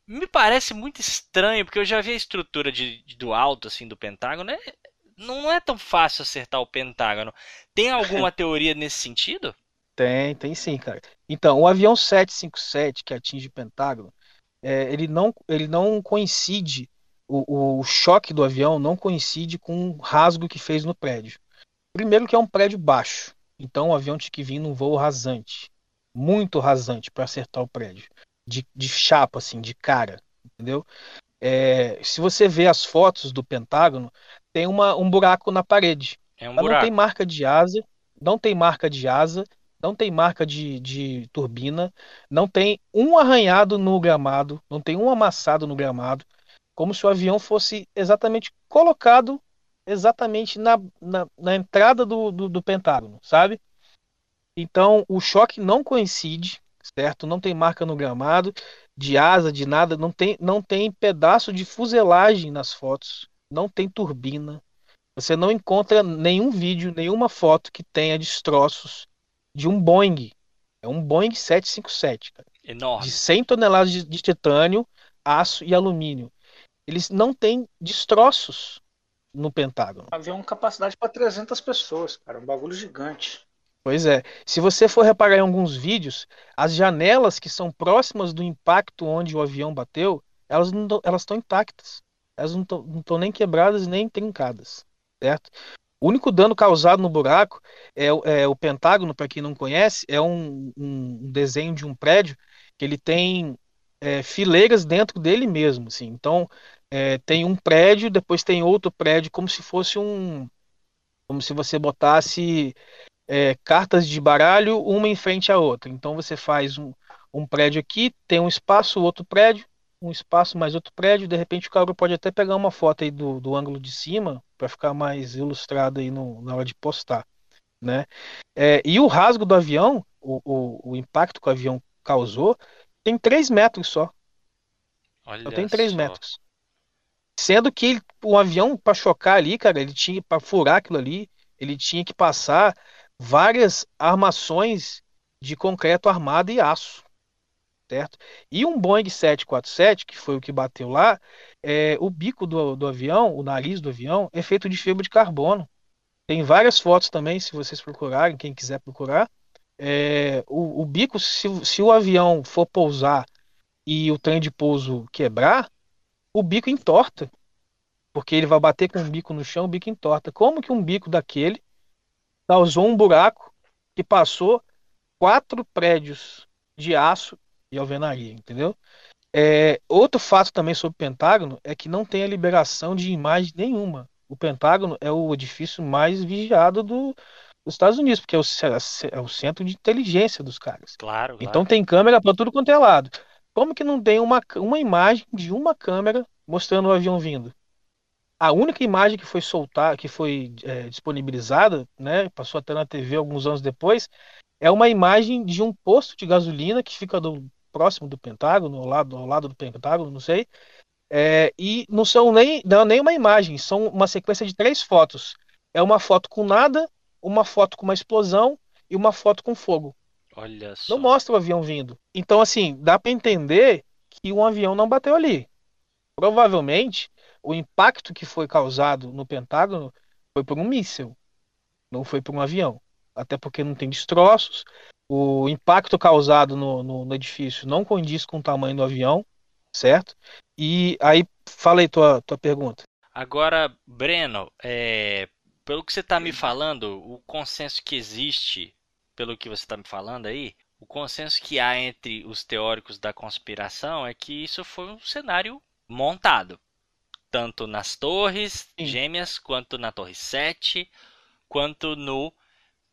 Me parece muito estranho, porque eu já vi a estrutura de, de- do alto assim do Pentágono. é- não é tão fácil acertar o Pentágono. Tem alguma teoria nesse sentido? Tem, tem sim, cara. Então, o avião 757 que atinge o Pentágono, é, ele não, ele não coincide, o, o choque do avião não coincide com o rasgo que fez no prédio. Primeiro que é um prédio baixo, então o avião tinha que vir num voo rasante, muito rasante para acertar o prédio, de, de chapa, assim, de cara, entendeu? É, se você vê as fotos do Pentágono, tem uma, um buraco na parede. É um Mas não buraco. tem marca de asa, não tem marca de asa, não tem marca de, de turbina, não tem um arranhado no gramado, não tem um amassado no gramado, como se o avião fosse exatamente colocado exatamente na, na, na entrada do, do, do Pentágono, sabe? Então o choque não coincide, certo? Não tem marca no gramado, de asa, de nada, não tem, não tem pedaço de fuselagem nas fotos, não tem turbina. Você não encontra nenhum vídeo, nenhuma foto que tenha destroços de um Boeing. É um Boeing 757, cara, Enorme. de 100 toneladas de, de titânio, aço e alumínio. Eles não têm destroços no Pentágono. Avião com capacidade para 300 pessoas, cara. Um bagulho gigante. Pois é. Se você for reparar em alguns vídeos, as janelas que são próximas do impacto onde o avião bateu, elas elas estão intactas. Elas não estão nem quebradas nem trincadas, certo? O único dano causado no buraco é, o- é o Pentágono, para quem não conhece, é um, um desenho de um prédio que ele tem é, fileiras dentro dele mesmo, assim. Então, é, tem um prédio, depois tem outro prédio, como se fosse um, como se você botasse é, cartas de baralho uma em frente à outra. Então você faz um, um prédio aqui, tem um espaço, outro prédio, um espaço mais outro prédio. De repente o cara pode até pegar uma foto aí do, do ângulo de cima para ficar mais ilustrado aí no- na hora de postar, né? É, e o rasgo do avião, o, o, o impacto que o avião causou, tem 3 metros só. Olha Só tem 3 só. metros. Sendo que o avião, para chocar ali, cara, ele tinha, para furar aquilo ali, ele tinha que passar várias armações de concreto armado e aço, certo? E um Boeing 747, que foi o que bateu lá, é, o bico do, do avião, o nariz do avião, é feito de fibra de carbono. Tem várias fotos também, se vocês procurarem, quem quiser procurar. É, o, o bico, se, se o avião for pousar e o trem de pouso quebrar, o bico entorta. Porque ele vai bater com o bico no chão, o bico entorta. Como que um bico daquele causou um buraco que passou quatro prédios de aço e alvenaria, entendeu? É, outro fato também sobre o Pentágono é que não tem a liberação de imagem nenhuma. O Pentágono é o edifício mais vigiado do- dos Estados Unidos, porque é o, é o centro de inteligência dos caras. Claro, claro. Então tem câmera para tudo quanto é lado. Como que não tem uma, uma imagem de uma câmera mostrando o avião vindo? A única imagem que foi soltar, que foi é, disponibilizada, né, passou até na TV alguns anos depois, é uma imagem de um posto de gasolina que fica do, próximo do Pentágono, ao lado, ao lado do Pentágono, não sei. É, e não são nem, não é nem uma imagem, são uma sequência de três fotos. É uma foto com nada, uma foto com uma explosão e uma foto com fogo. Olha só. Não mostra o avião vindo. Então, assim, dá para entender que um avião não bateu ali. Provavelmente, o impacto que foi causado no Pentágono foi por um míssil, não foi por um avião. Até porque não tem destroços. O impacto causado no, no, no edifício não condiz com o tamanho do avião, certo? E aí, falei tua, tua pergunta. Agora, Breno, é, pelo que você está me falando, o consenso que existe, pelo que você está me falando aí, o consenso que há entre os teóricos da conspiração é que isso foi um cenário montado, tanto nas torres Sim. gêmeas, quanto na Torre 7, quanto no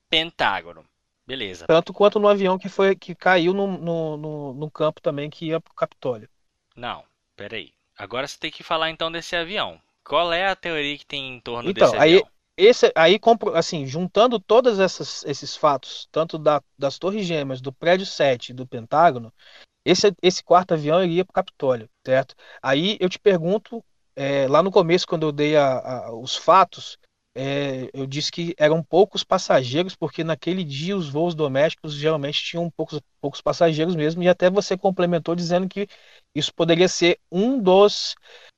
Pentágono. Beleza. Tanto quanto no avião que foi que caiu no, no, no, no campo também que ia pro Capitólio. Não, peraí. Agora você tem que falar então desse avião. Qual é a teoria que tem em torno Então, desse aí- avião? Esse, aí, assim, juntando todos esses fatos, tanto da- das Torres Gêmeas, do Prédio 7 e do Pentágono, esse, esse quarto avião iria para o Capitólio, certo? Aí eu te pergunto, é, lá no começo, quando eu dei a- a- os fatos, é, eu disse que eram poucos passageiros, porque naquele dia os voos domésticos geralmente tinham poucos, poucos passageiros mesmo, e até você complementou dizendo que isso poderia ser um dos,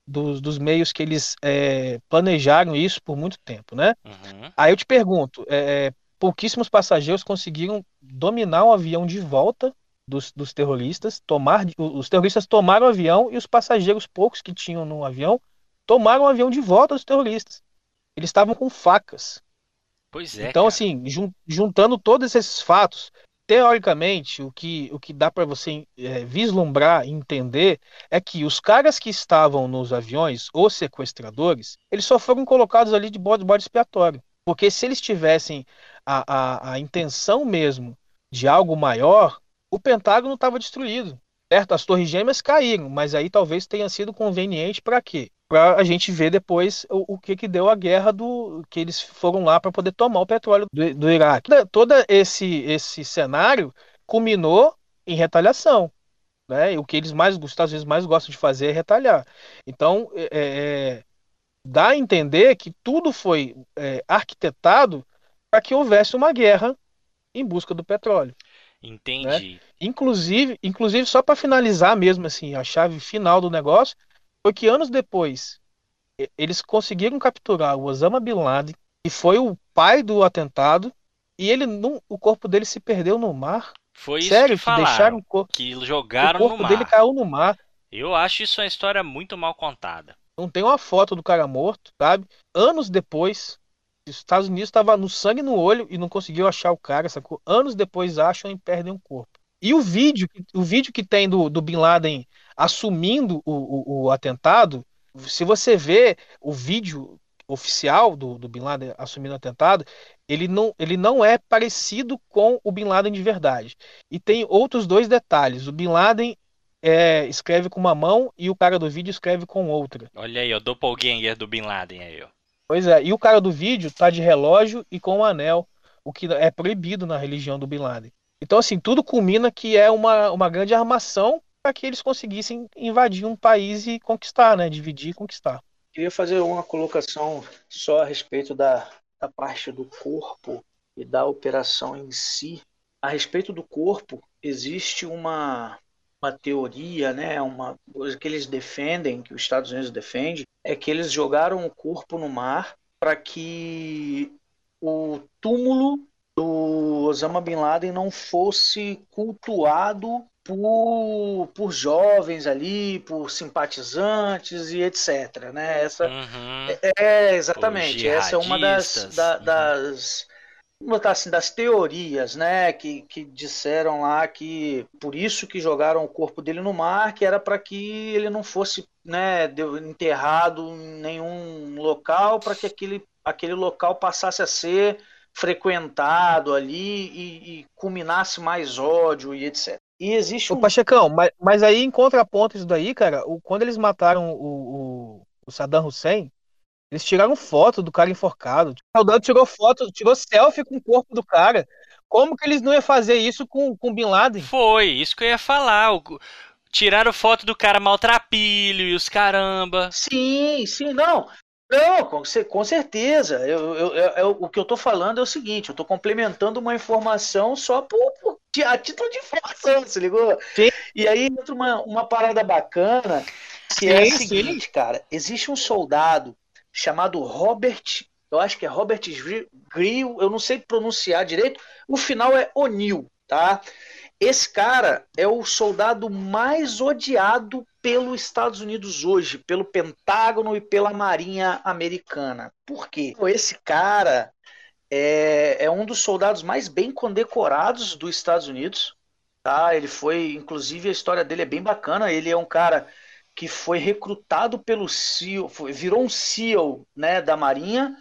dos, dos meios que eles é, planejaram isso por muito tempo, né? Uhum. Aí eu te pergunto, é, pouquíssimos passageiros conseguiram dominar o avião de volta dos, dos terroristas, tomar, os terroristas tomaram o avião e os passageiros, poucos que tinham no avião, tomaram o avião de volta dos terroristas. Eles estavam com facas. Pois é, então, cara. assim, jun- juntando todos esses fatos, teoricamente, o que, o que dá para você é, vislumbrar e entender é que os caras que estavam nos aviões, os sequestradores, eles só foram colocados ali de bode, bode expiatório. Porque se eles tivessem a, a, a intenção mesmo de algo maior, o Pentágono estava destruído. Certo? As torres gêmeas caíram, mas aí talvez tenha sido conveniente para quê? Para a gente ver depois o, o, que, que deu a guerra do que eles foram lá para poder tomar o petróleo do, do Iraque. Todo esse, esse cenário culminou em retaliação. Né? O que eles mais às vezes mais gostam de fazer é retalhar. Então, é, é, dá a entender que tudo foi é, arquitetado para que houvesse uma guerra em busca do petróleo. Entendi. Né? Inclusive, inclusive só para finalizar mesmo assim, a chave final do negócio foi que anos depois eles conseguiram capturar o Osama Bin Laden, que foi o pai do atentado, e ele não, o corpo dele se perdeu no mar. Foi Sério, isso que, que deixaram o corpo, que jogaram o corpo no mar. dele caiu no mar. Eu acho isso uma história muito mal contada. Não tem uma foto do cara morto, sabe? Anos depois, os Estados Unidos estava no sangue no olho e não conseguiu achar o cara, sacou? Anos depois acham e perdem o corpo. E o vídeo, o vídeo que tem do, do Bin Laden assumindo o, o, o atentado, se você vê o vídeo oficial do, do Bin Laden assumindo o atentado, ele não, ele não é parecido com o Bin Laden de verdade. E tem outros dois detalhes. O Bin Laden é, escreve com uma mão e o cara do vídeo escreve com outra. Olha aí, o doppelganger do Bin Laden aí, ó. Pois é, e o cara do vídeo tá de relógio e com um anel, o que é proibido na religião do Bin Laden. Então, assim, tudo culmina que é uma, uma grande armação para que eles conseguissem invadir um país e conquistar, né? Dividir e conquistar. Queria fazer uma colocação só a respeito da, da parte do corpo e da operação em si. A respeito do corpo, existe uma, uma teoria, né, uma coisa que eles defendem, que os Estados Unidos defende, é que eles jogaram o corpo no mar para que o túmulo do Osama Bin Laden não fosse cultuado por, por jovens ali, por simpatizantes e etc. Né? Essa Uhum. é, é, exatamente. Essa é uma das, da- Uhum. das botar assim, das teorias, né, que, que disseram lá que por isso que jogaram o corpo dele no mar, que era para que ele não fosse, né, enterrado em nenhum local, para que aquele, aquele local passasse a ser frequentado ali e, e culminasse mais ódio e etc. E existe Ô, um Pachecão, mas, mas aí em contraponto isso daí, cara, o, quando eles mataram o, o, o Saddam Hussein, eles tiraram foto do cara enforcado. O soldado tirou foto, tirou selfie com o corpo do cara. Como que eles não iam fazer isso com, com Bin Laden? Foi, isso que eu ia falar. O- Tiraram foto do cara maltrapilho e os caramba. Sim, sim, não. Não, com, com certeza. Eu, eu- eu- eu- o que eu tô falando é o seguinte, eu tô complementando uma informação só por, por- de- a título de informação, se ligou? Sim. E aí entra uma, uma parada bacana, que é a Sim, sim. seguinte, cara, existe um soldado chamado Robert, eu acho que é Robert Gri- Grill, eu não sei pronunciar direito, o final é O'Neill, tá? Esse cara é o soldado mais odiado pelos Estados Unidos hoje, pelo Pentágono e pela Marinha Americana. Por quê? Esse cara é, é um dos soldados mais bem condecorados dos Estados Unidos. Tá? Ele foi, inclusive, a história dele é bem bacana. Ele é um cara que foi recrutado pelo SEAL, foi- virou um SEAL né, da Marinha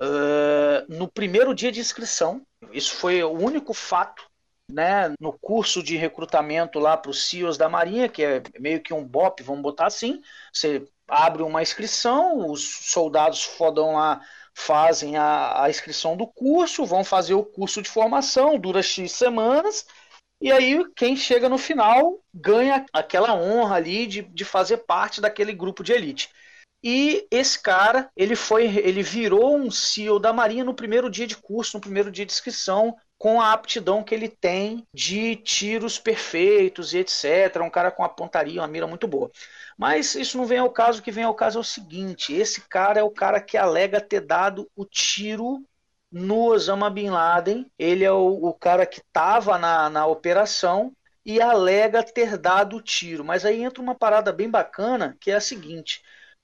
eh, no primeiro dia de inscrição. Isso foi o único fato né, no curso de recrutamento lá para os CEOs da Marinha, que é meio que um BOP, vamos botar assim. Você abre uma inscrição, os soldados fodão lá fazem a, a inscrição do curso, vão fazer o curso de formação, dura X semanas, e aí quem chega no final ganha aquela honra ali de, de fazer parte daquele grupo de elite. E esse cara, ele foi, ele virou um CEO da Marinha no primeiro dia de curso, no primeiro dia de inscrição, com a aptidão que ele tem de tiros perfeitos e etc. Um cara com uma pontaria, uma mira muito boa. Mas isso não vem ao caso, o que vem ao caso é o seguinte: esse cara é o cara que alega ter dado o tiro no Osama Bin Laden. Ele é o, o cara que estava na, na operação e alega ter dado o tiro. Mas aí entra uma parada bem bacana, que é a seguinte: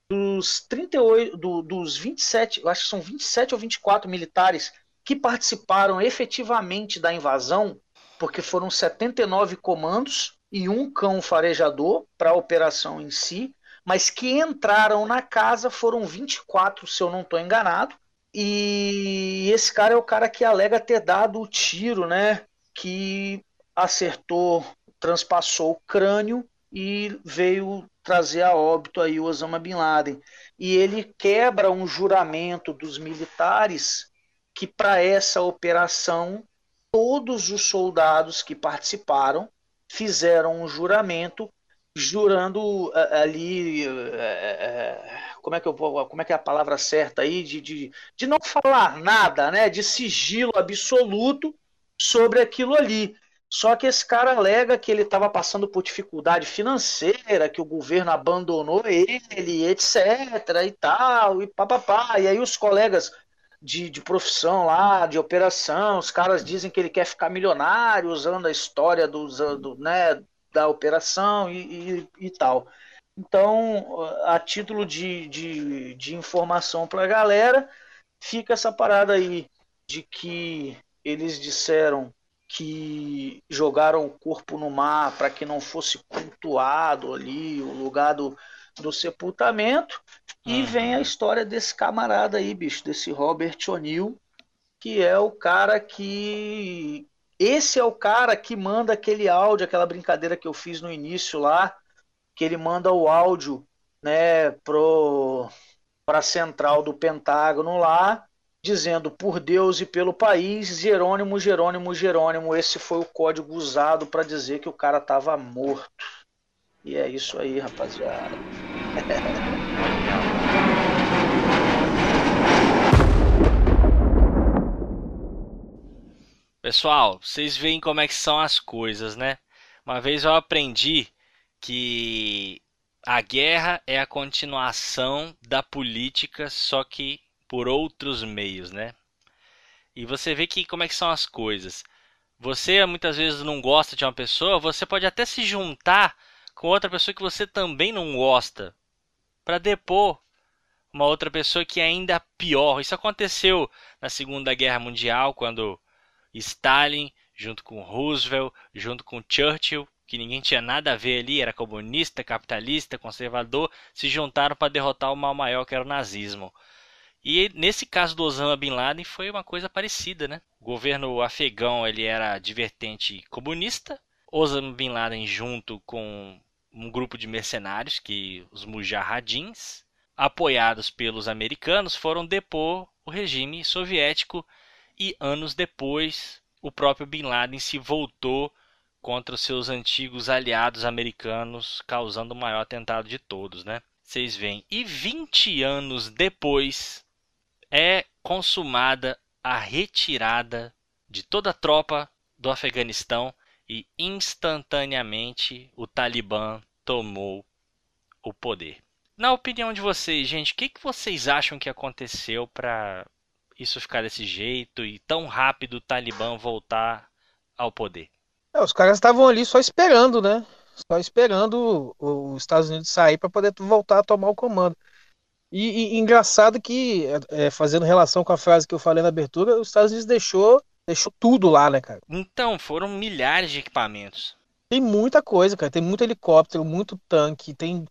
dos 38, do, dos 27, eu acho que são 27 ou 24 militares que participaram efetivamente da invasão, porque foram 79 comandos e um cão farejador para a operação em si, mas que entraram na casa foram 24, se eu não estou enganado. E esse cara é o cara que alega ter dado o tiro, né? Que acertou, transpassou o crânio e veio trazer a óbito aí o Osama Bin Laden. E ele quebra um juramento dos militares que para essa operação todos os soldados que participaram fizeram um juramento jurando ali como é que eu vou, como é que é a palavra certa aí de, de, de não falar nada, né, de sigilo absoluto sobre aquilo ali. Só que esse cara alega que ele estava passando por dificuldade financeira, que o governo abandonou ele, etc. e tal, e papapá. E aí os colegas de, de profissão lá, de operação, os caras dizem que ele quer ficar milionário usando a história do, do né, da operação e, e, e, tal. Então, a título de, de, de informação para a galera, fica essa parada aí de que eles disseram que jogaram o corpo no mar para que não fosse cultuado ali o lugar do, do sepultamento. E uhum. vem a história desse camarada aí, bicho, desse Robert O'Neill, que é o cara que. Esse é o cara que manda aquele áudio, aquela brincadeira que eu fiz no início lá, que ele manda o áudio né, para a central do Pentágono lá, dizendo por Deus e pelo país, Jerônimo, Jerônimo, Jerônimo. Esse foi o código usado para dizer que o cara estava morto. E é isso aí, rapaziada. Pessoal, vocês veem como é que são as coisas, né? Uma vez eu aprendi que a guerra é a continuação da política, só que por outros meios, né? E você vê que como é que são as coisas. Você muitas vezes não gosta de uma pessoa, você pode até se juntar com outra pessoa que você também não gosta para depor uma outra pessoa que é ainda pior. Isso aconteceu na Segunda Guerra Mundial quando Stalin, junto com Roosevelt, junto com Churchill, que ninguém tinha nada a ver ali, era comunista, capitalista, conservador, se juntaram para derrotar o mal maior que era o nazismo. E nesse caso do Osama Bin Laden foi uma coisa parecida, né? O governo afegão ele era advertente comunista. Osama Bin Laden junto com um grupo de mercenários que os mujahadins, apoiados pelos americanos, foram depor o regime soviético e anos depois o próprio Bin Laden se voltou contra os seus antigos aliados americanos, causando o maior atentado de todos, né? Vocês veem. E 20 anos depois, é consumada a retirada de toda a tropa do Afeganistão e instantaneamente o Talibã tomou o poder. Na opinião de vocês, gente, o que, que vocês acham que aconteceu para isso ficar desse jeito e tão rápido o Talibã voltar ao poder? É, os caras estavam ali só esperando, né? Só esperando os Estados Unidos sair para poder voltar a tomar o comando. E, e engraçado que, é, fazendo relação com a frase que eu falei na abertura, os Estados Unidos deixou, deixou tudo lá, né, cara? Então, foram milhares de equipamentos. Tem muita coisa, cara. Tem muito helicóptero, muito tanque, tem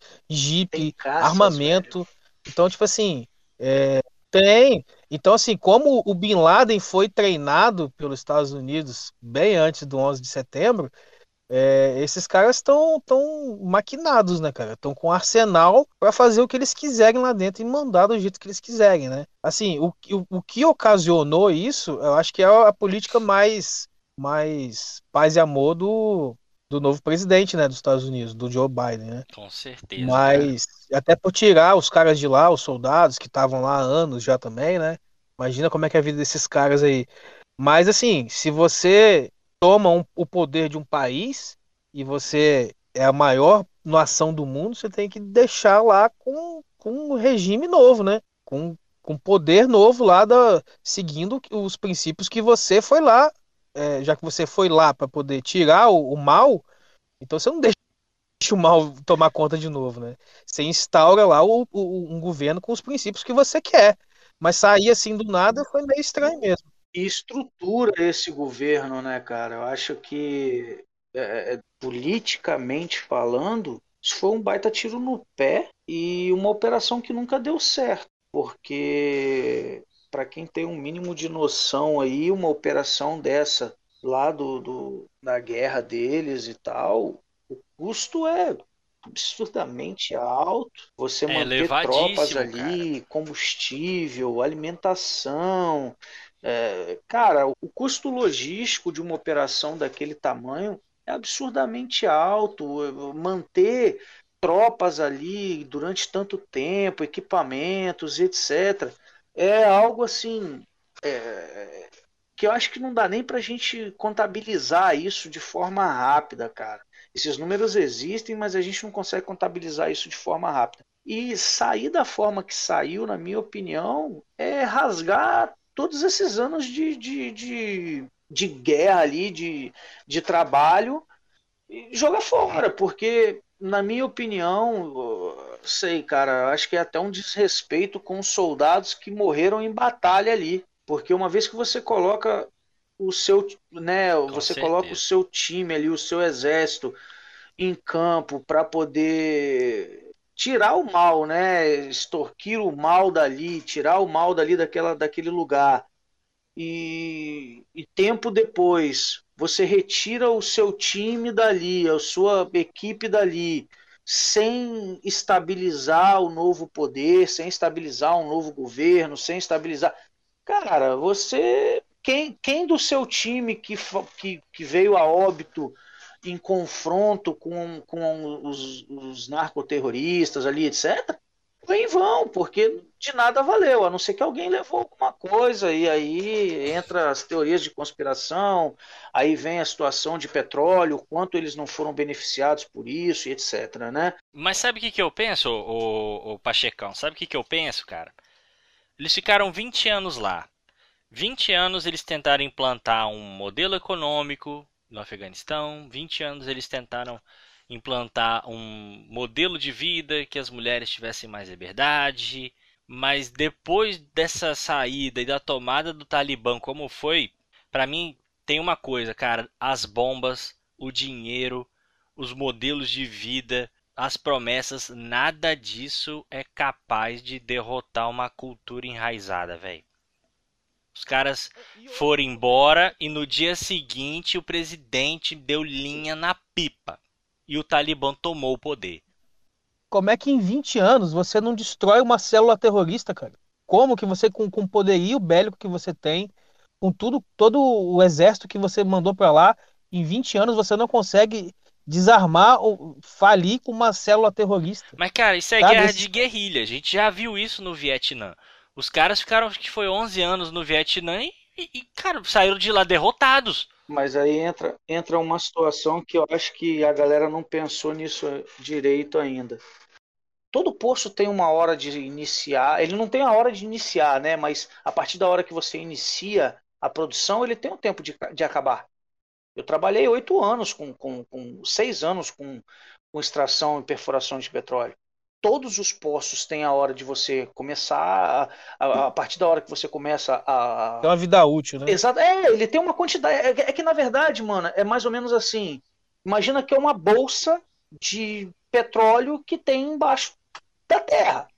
caças, armamento. Velho. Então, tipo assim, é, tem. Então, assim, como o Bin Laden foi treinado pelos Estados Unidos bem antes do 11 de setembro, é, esses caras estão tão maquinados, né, cara? Estão com arsenal para fazer o que eles quiserem lá dentro e mandar do jeito que eles quiserem, né? Assim, o, o, o que ocasionou isso, eu acho que é a política mais, mais paz e amor do, do novo presidente, né, dos Estados Unidos, do Joe Biden, né? Com certeza. Mas cara. até por tirar os caras de lá, os soldados que estavam lá há anos já também, né? Imagina como é que é a vida desses caras aí. Mas assim, se você toma um, o poder de um país e você é a maior nação do mundo, você tem que deixar lá com, com um regime novo, né? Com, com poder novo lá, da, seguindo os princípios que você foi lá, é, já que você foi lá para poder tirar o, o, mal, então você não deixa o mal tomar conta de novo, né? Você instaura lá o, o, um governo com os princípios que você quer. Mas sair assim do nada foi meio estranho mesmo. e estrutura esse governo, né, cara? Eu acho que, é, é, politicamente falando, isso foi um baita tiro no pé e uma operação que nunca deu certo, porque para quem tem um mínimo de noção aí, uma operação dessa lá do, do, da guerra deles e tal, o custo é absurdamente alto. Você É manter tropas ali, combustível, alimentação. É, cara, o custo logístico de uma operação daquele tamanho é absurdamente alto. Manter tropas ali durante tanto tempo, equipamentos, etc. É algo assim. é, que eu acho que não dá nem para a gente contabilizar isso de forma rápida, cara. Esses números existem, mas a gente não consegue contabilizar isso de forma rápida. E sair da forma que saiu, na minha opinião, é rasgar todos esses anos de, de, de, de guerra ali, de, de trabalho, e jogar fora, porque, na minha opinião, sei, cara, acho que é até um desrespeito com os soldados que morreram em batalha ali. Porque uma vez que você coloca o seu, né, você coloca o certeza. seu time ali, o seu exército em campo para poder tirar o mal, né, extorquir o mal dali, tirar o mal dali daquela, daquele lugar. E, e tempo depois, você retira o seu time dali, a sua equipe dali, sem estabilizar o novo poder, sem estabilizar um novo governo, sem estabilizar. Cara, você. Quem, quem do seu time que, que, que veio a óbito em confronto com, com os, os narcoterroristas ali, etc., foi em vão, porque de nada valeu, a não ser que alguém levou alguma coisa, e aí entra as teorias de conspiração, aí vem a situação de petróleo, o quanto eles não foram beneficiados por isso, e etc., né? Mas sabe o que, que eu penso, ô, ô, Pachecão? Sabe o que, que eu penso, cara? Eles ficaram 20 anos lá. 20 anos eles tentaram implantar um modelo econômico no Afeganistão. 20 anos eles tentaram implantar um modelo de vida que as mulheres tivessem mais liberdade. Mas depois dessa saída e da tomada do Talibã, como foi, pra mim tem uma coisa, cara: as bombas, o dinheiro, os modelos de vida, as promessas, nada disso é capaz de derrotar uma cultura enraizada, velho. Os caras foram embora e no dia seguinte o presidente deu linha na pipa e o Talibã tomou o poder. Como é que em 20 anos você não destrói uma célula terrorista, cara? Como que você, com, com o poderio bélico que você tem, com tudo, todo o exército que você mandou pra lá, em 20 anos você não consegue desarmar ou falir com uma célula terrorista? Mas cara, isso é Sabe, guerra de guerrilha. A gente já viu isso no Vietnã. Os caras ficaram, acho que foi 11 anos no Vietnã e, e- e, cara, saíram de lá derrotados. Mas aí entra, entra uma situação que eu acho que a galera não pensou nisso direito ainda. Todo poço tem uma hora de iniciar, ele não tem a hora de iniciar, né? Mas a partir da hora que você inicia a produção, ele tem um tempo de, de acabar. Eu trabalhei oito anos com, com, com seis anos com, com extração e perfuração de petróleo. Todos os poços têm a hora de você começar, a, a- a partir da hora que você começa a, Tem uma vida útil, né? Exato. É, ele tem uma quantidade. É, é que, na verdade, mano, é mais ou menos assim. Imagina que é uma bolsa de petróleo que tem embaixo da terra.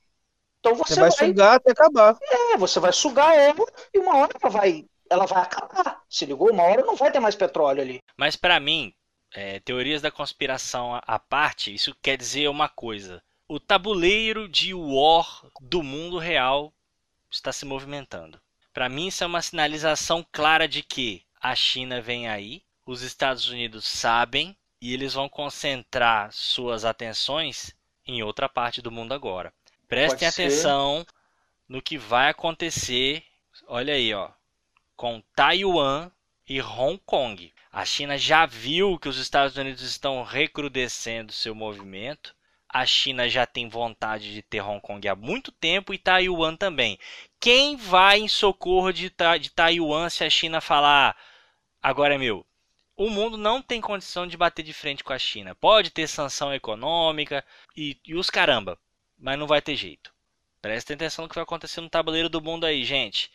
Então Você você vai vai, sugar até acabar. é, você vai sugar ela e uma hora ela vai, ela vai acabar. Se ligou? Uma hora não vai ter mais petróleo ali. Mas pra mim, é, teorias da conspiração à- à parte, isso quer dizer uma coisa. O tabuleiro de war do mundo real está se movimentando. Pra mim, isso é uma sinalização clara de que a China vem aí, os Estados Unidos sabem e eles vão concentrar suas atenções em outra parte do mundo agora. Prestem Pode ser. atenção no que vai acontecer. Olha aí, ó, com Taiwan e Hong Kong. A China já viu que os Estados Unidos estão recrudescendo seu movimento. A China já tem vontade de ter Hong Kong há muito tempo e Taiwan também. Quem vai em socorro de, Ta de Taiwan se a China falar agora é meu? O mundo não tem condição de bater de frente com a China. Pode ter sanção econômica e, e os caramba, mas não vai ter jeito. Prestem atenção no que vai acontecer no tabuleiro do mundo aí, gente.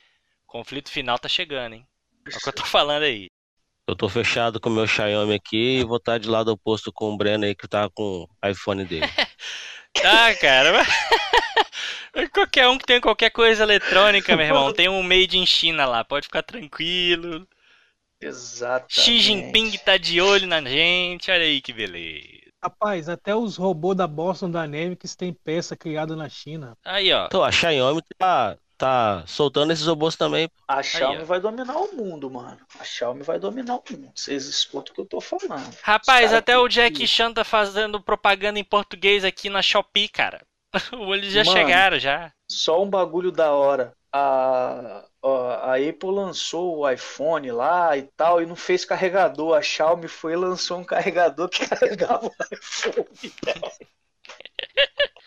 conflito final tá chegando, hein? É o que eu tô falando aí. Eu tô fechado com o meu Xiaomi aqui e vou estar de lado oposto com o Breno aí que tá com o iPhone dele. Tá, cara. mas- qualquer um que tem qualquer coisa eletrônica, meu irmão, tem um made in China lá, pode ficar tranquilo. Exatamente. Xi Jinping tá de olho na gente, olha aí que beleza. Rapaz, até os robôs da Boston Dynamics têm peça criada na China. Aí, ó. Então, a Xiaomi tá, tá soltando esses robôs também. A Xiaomi ó. vai dominar o mundo, mano. A Xiaomi vai dominar o mundo. Vocês escutam o que eu tô falando. Rapaz, até o Jack que- Chan tá fazendo propaganda em português aqui na Shopee, cara. Eles já Mano. chegaram já. Só um bagulho da hora. A, a, a Apple lançou o iPhone lá e tal, e não fez carregador. A Xiaomi foi e lançou um carregador que carregava o iPhone.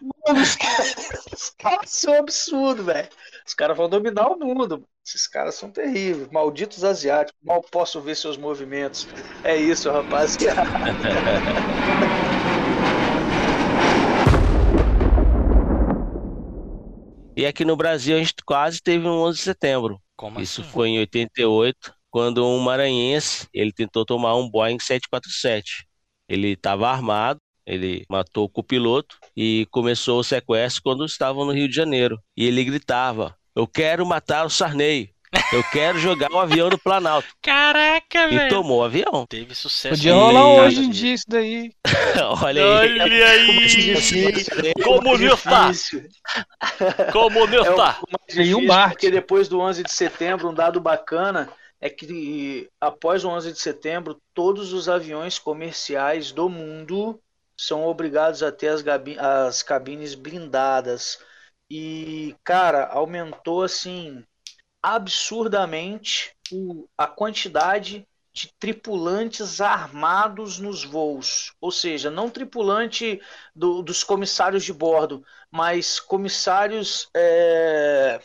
Mano, os caras, os caras são absurdos, velho. Os caras vão dominar o mundo. Esses caras são terríveis. Malditos asiáticos. Mal posso ver seus movimentos. É isso, rapaziada. E aqui no Brasil a gente quase teve um 11 de setembro. Como Isso assim? foi em 88, quando um maranhense, ele tentou tomar um Boeing 747. Ele estava armado, ele matou o copiloto e começou o sequestro quando estavam no Rio de Janeiro. E ele gritava: "Eu quero matar o Sarney. Eu quero jogar o avião no Planalto". Caraca, E velho. tomou o avião. Teve sucesso. Podia aí, rolar hoje em dia isso daí. Olha aí. Olha aí. Comunista. Difícil. É o Comunista. mais Tem um difícil, Marte. porque depois do 11 de setembro, um dado bacana é que após o 11 de setembro, todos os aviões comerciais do mundo são obrigados a ter as, as cabines blindadas. E, cara, aumentou assim absurdamente o- a quantidade de tripulantes armados nos voos. Ou seja, não tripulante do- dos comissários de bordo, mas comissários é,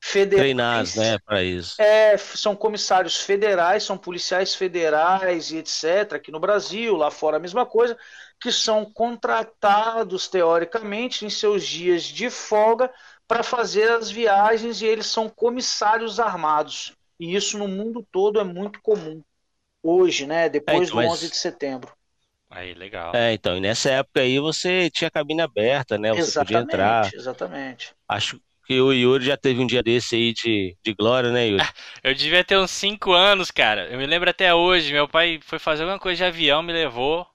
federais. Treinados, né, para isso. É, são comissários federais, são policiais federais e etc. Aqui no Brasil, lá fora a mesma coisa, que são contratados teoricamente em seus dias de folga para fazer as viagens e eles são comissários armados. E isso no mundo todo é muito comum. Hoje, né? Depois então, do mas- 11 de setembro. Aí, legal. É, então, e nessa época aí você tinha cabine aberta, né? Você podia entrar. Exatamente, exatamente. Acho que o Yuri já teve um dia desse aí de, de glória, né, Yuri? Eu devia ter uns 5 anos, cara. Eu me lembro até hoje. Meu pai foi fazer alguma coisa de avião, me levou.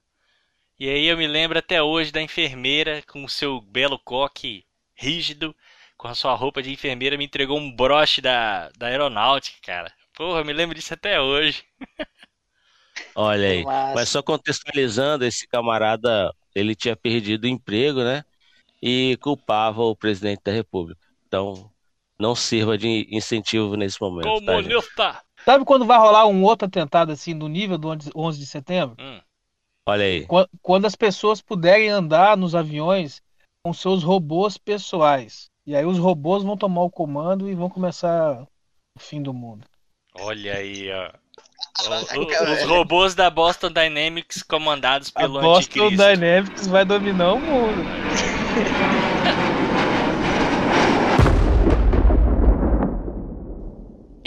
E aí eu me lembro até hoje da enfermeira com o seu belo coque rígido, com a sua roupa de enfermeira, me entregou um broche da, da aeronáutica, cara. Porra, eu me lembro disso até hoje. Olha aí. Mas só contextualizando, esse camarada, ele tinha perdido o emprego, né? E culpava o presidente da República. Então, não sirva de incentivo nesse momento, tá? Comunista! Sabe quando vai rolar um outro atentado assim no nível do 11 de setembro? Hum, Olha aí. Qua- Quando as pessoas puderem andar nos aviões com seus robôs pessoais. E aí os robôs vão tomar o comando e vão começar o fim do mundo. olha aí, ó. O- o- os robôs da Boston Dynamics comandados A pelo Boston anticristo. Dynamics vai dominar o mundo.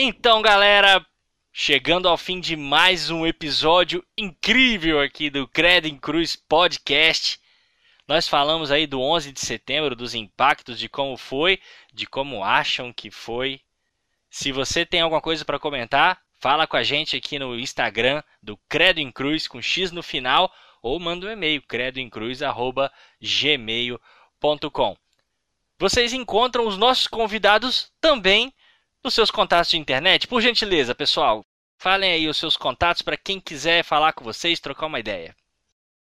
Então, galera, chegando ao fim de mais um episódio incrível aqui do Credo em Cruz Podcast. Nós falamos aí do 11 de setembro, dos impactos, de como foi, de como acham que foi. Se você tem alguma coisa para comentar, fala com a gente aqui no Instagram do Credo em Cruz com X no final ou manda um e-mail credoemcruz@gmail.com. Vocês encontram os nossos convidados também nos seus contatos de internet. Por gentileza, pessoal, falem aí os seus contatos para quem quiser falar com vocês, trocar uma ideia.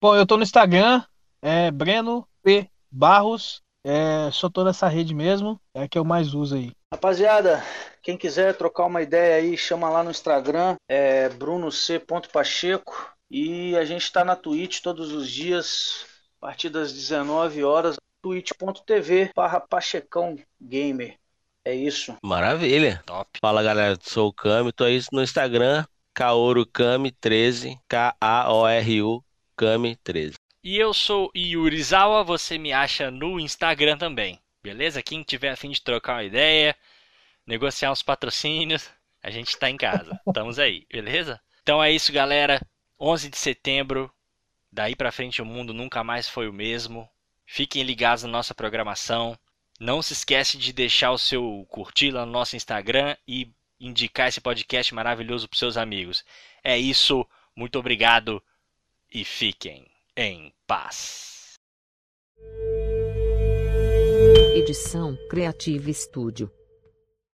Bom, eu tô no Instagram, é Breno P. Barros. É, só tô nessa rede mesmo, é a que eu mais uso aí. Rapaziada, quem quiser trocar uma ideia aí, chama lá no Instagram, é Bruno C. Pacheco. E a gente tá na Twitch todos os dias, a partir das 19 horas, twitch.tv barra Pachecão Gamer. É isso. Maravilha. Top. Fala, galera. Sou o Cami. Tô aí no Instagram, KaoruCami13. K-A-O-R-U Cami13. E eu sou Yurizawa, você me acha no Instagram também. Beleza? Quem tiver a fim de trocar uma ideia, negociar uns patrocínios, a gente tá em casa. Estamos aí, beleza? Então é isso, galera. 11 de setembro, daí pra frente o mundo nunca mais foi o mesmo. Fiquem ligados na nossa programação. Não se esquece de deixar o seu curtir lá no nosso Instagram e indicar esse podcast maravilhoso para seus amigos. É isso, muito obrigado e fiquem em paz. Edição Creative Studio.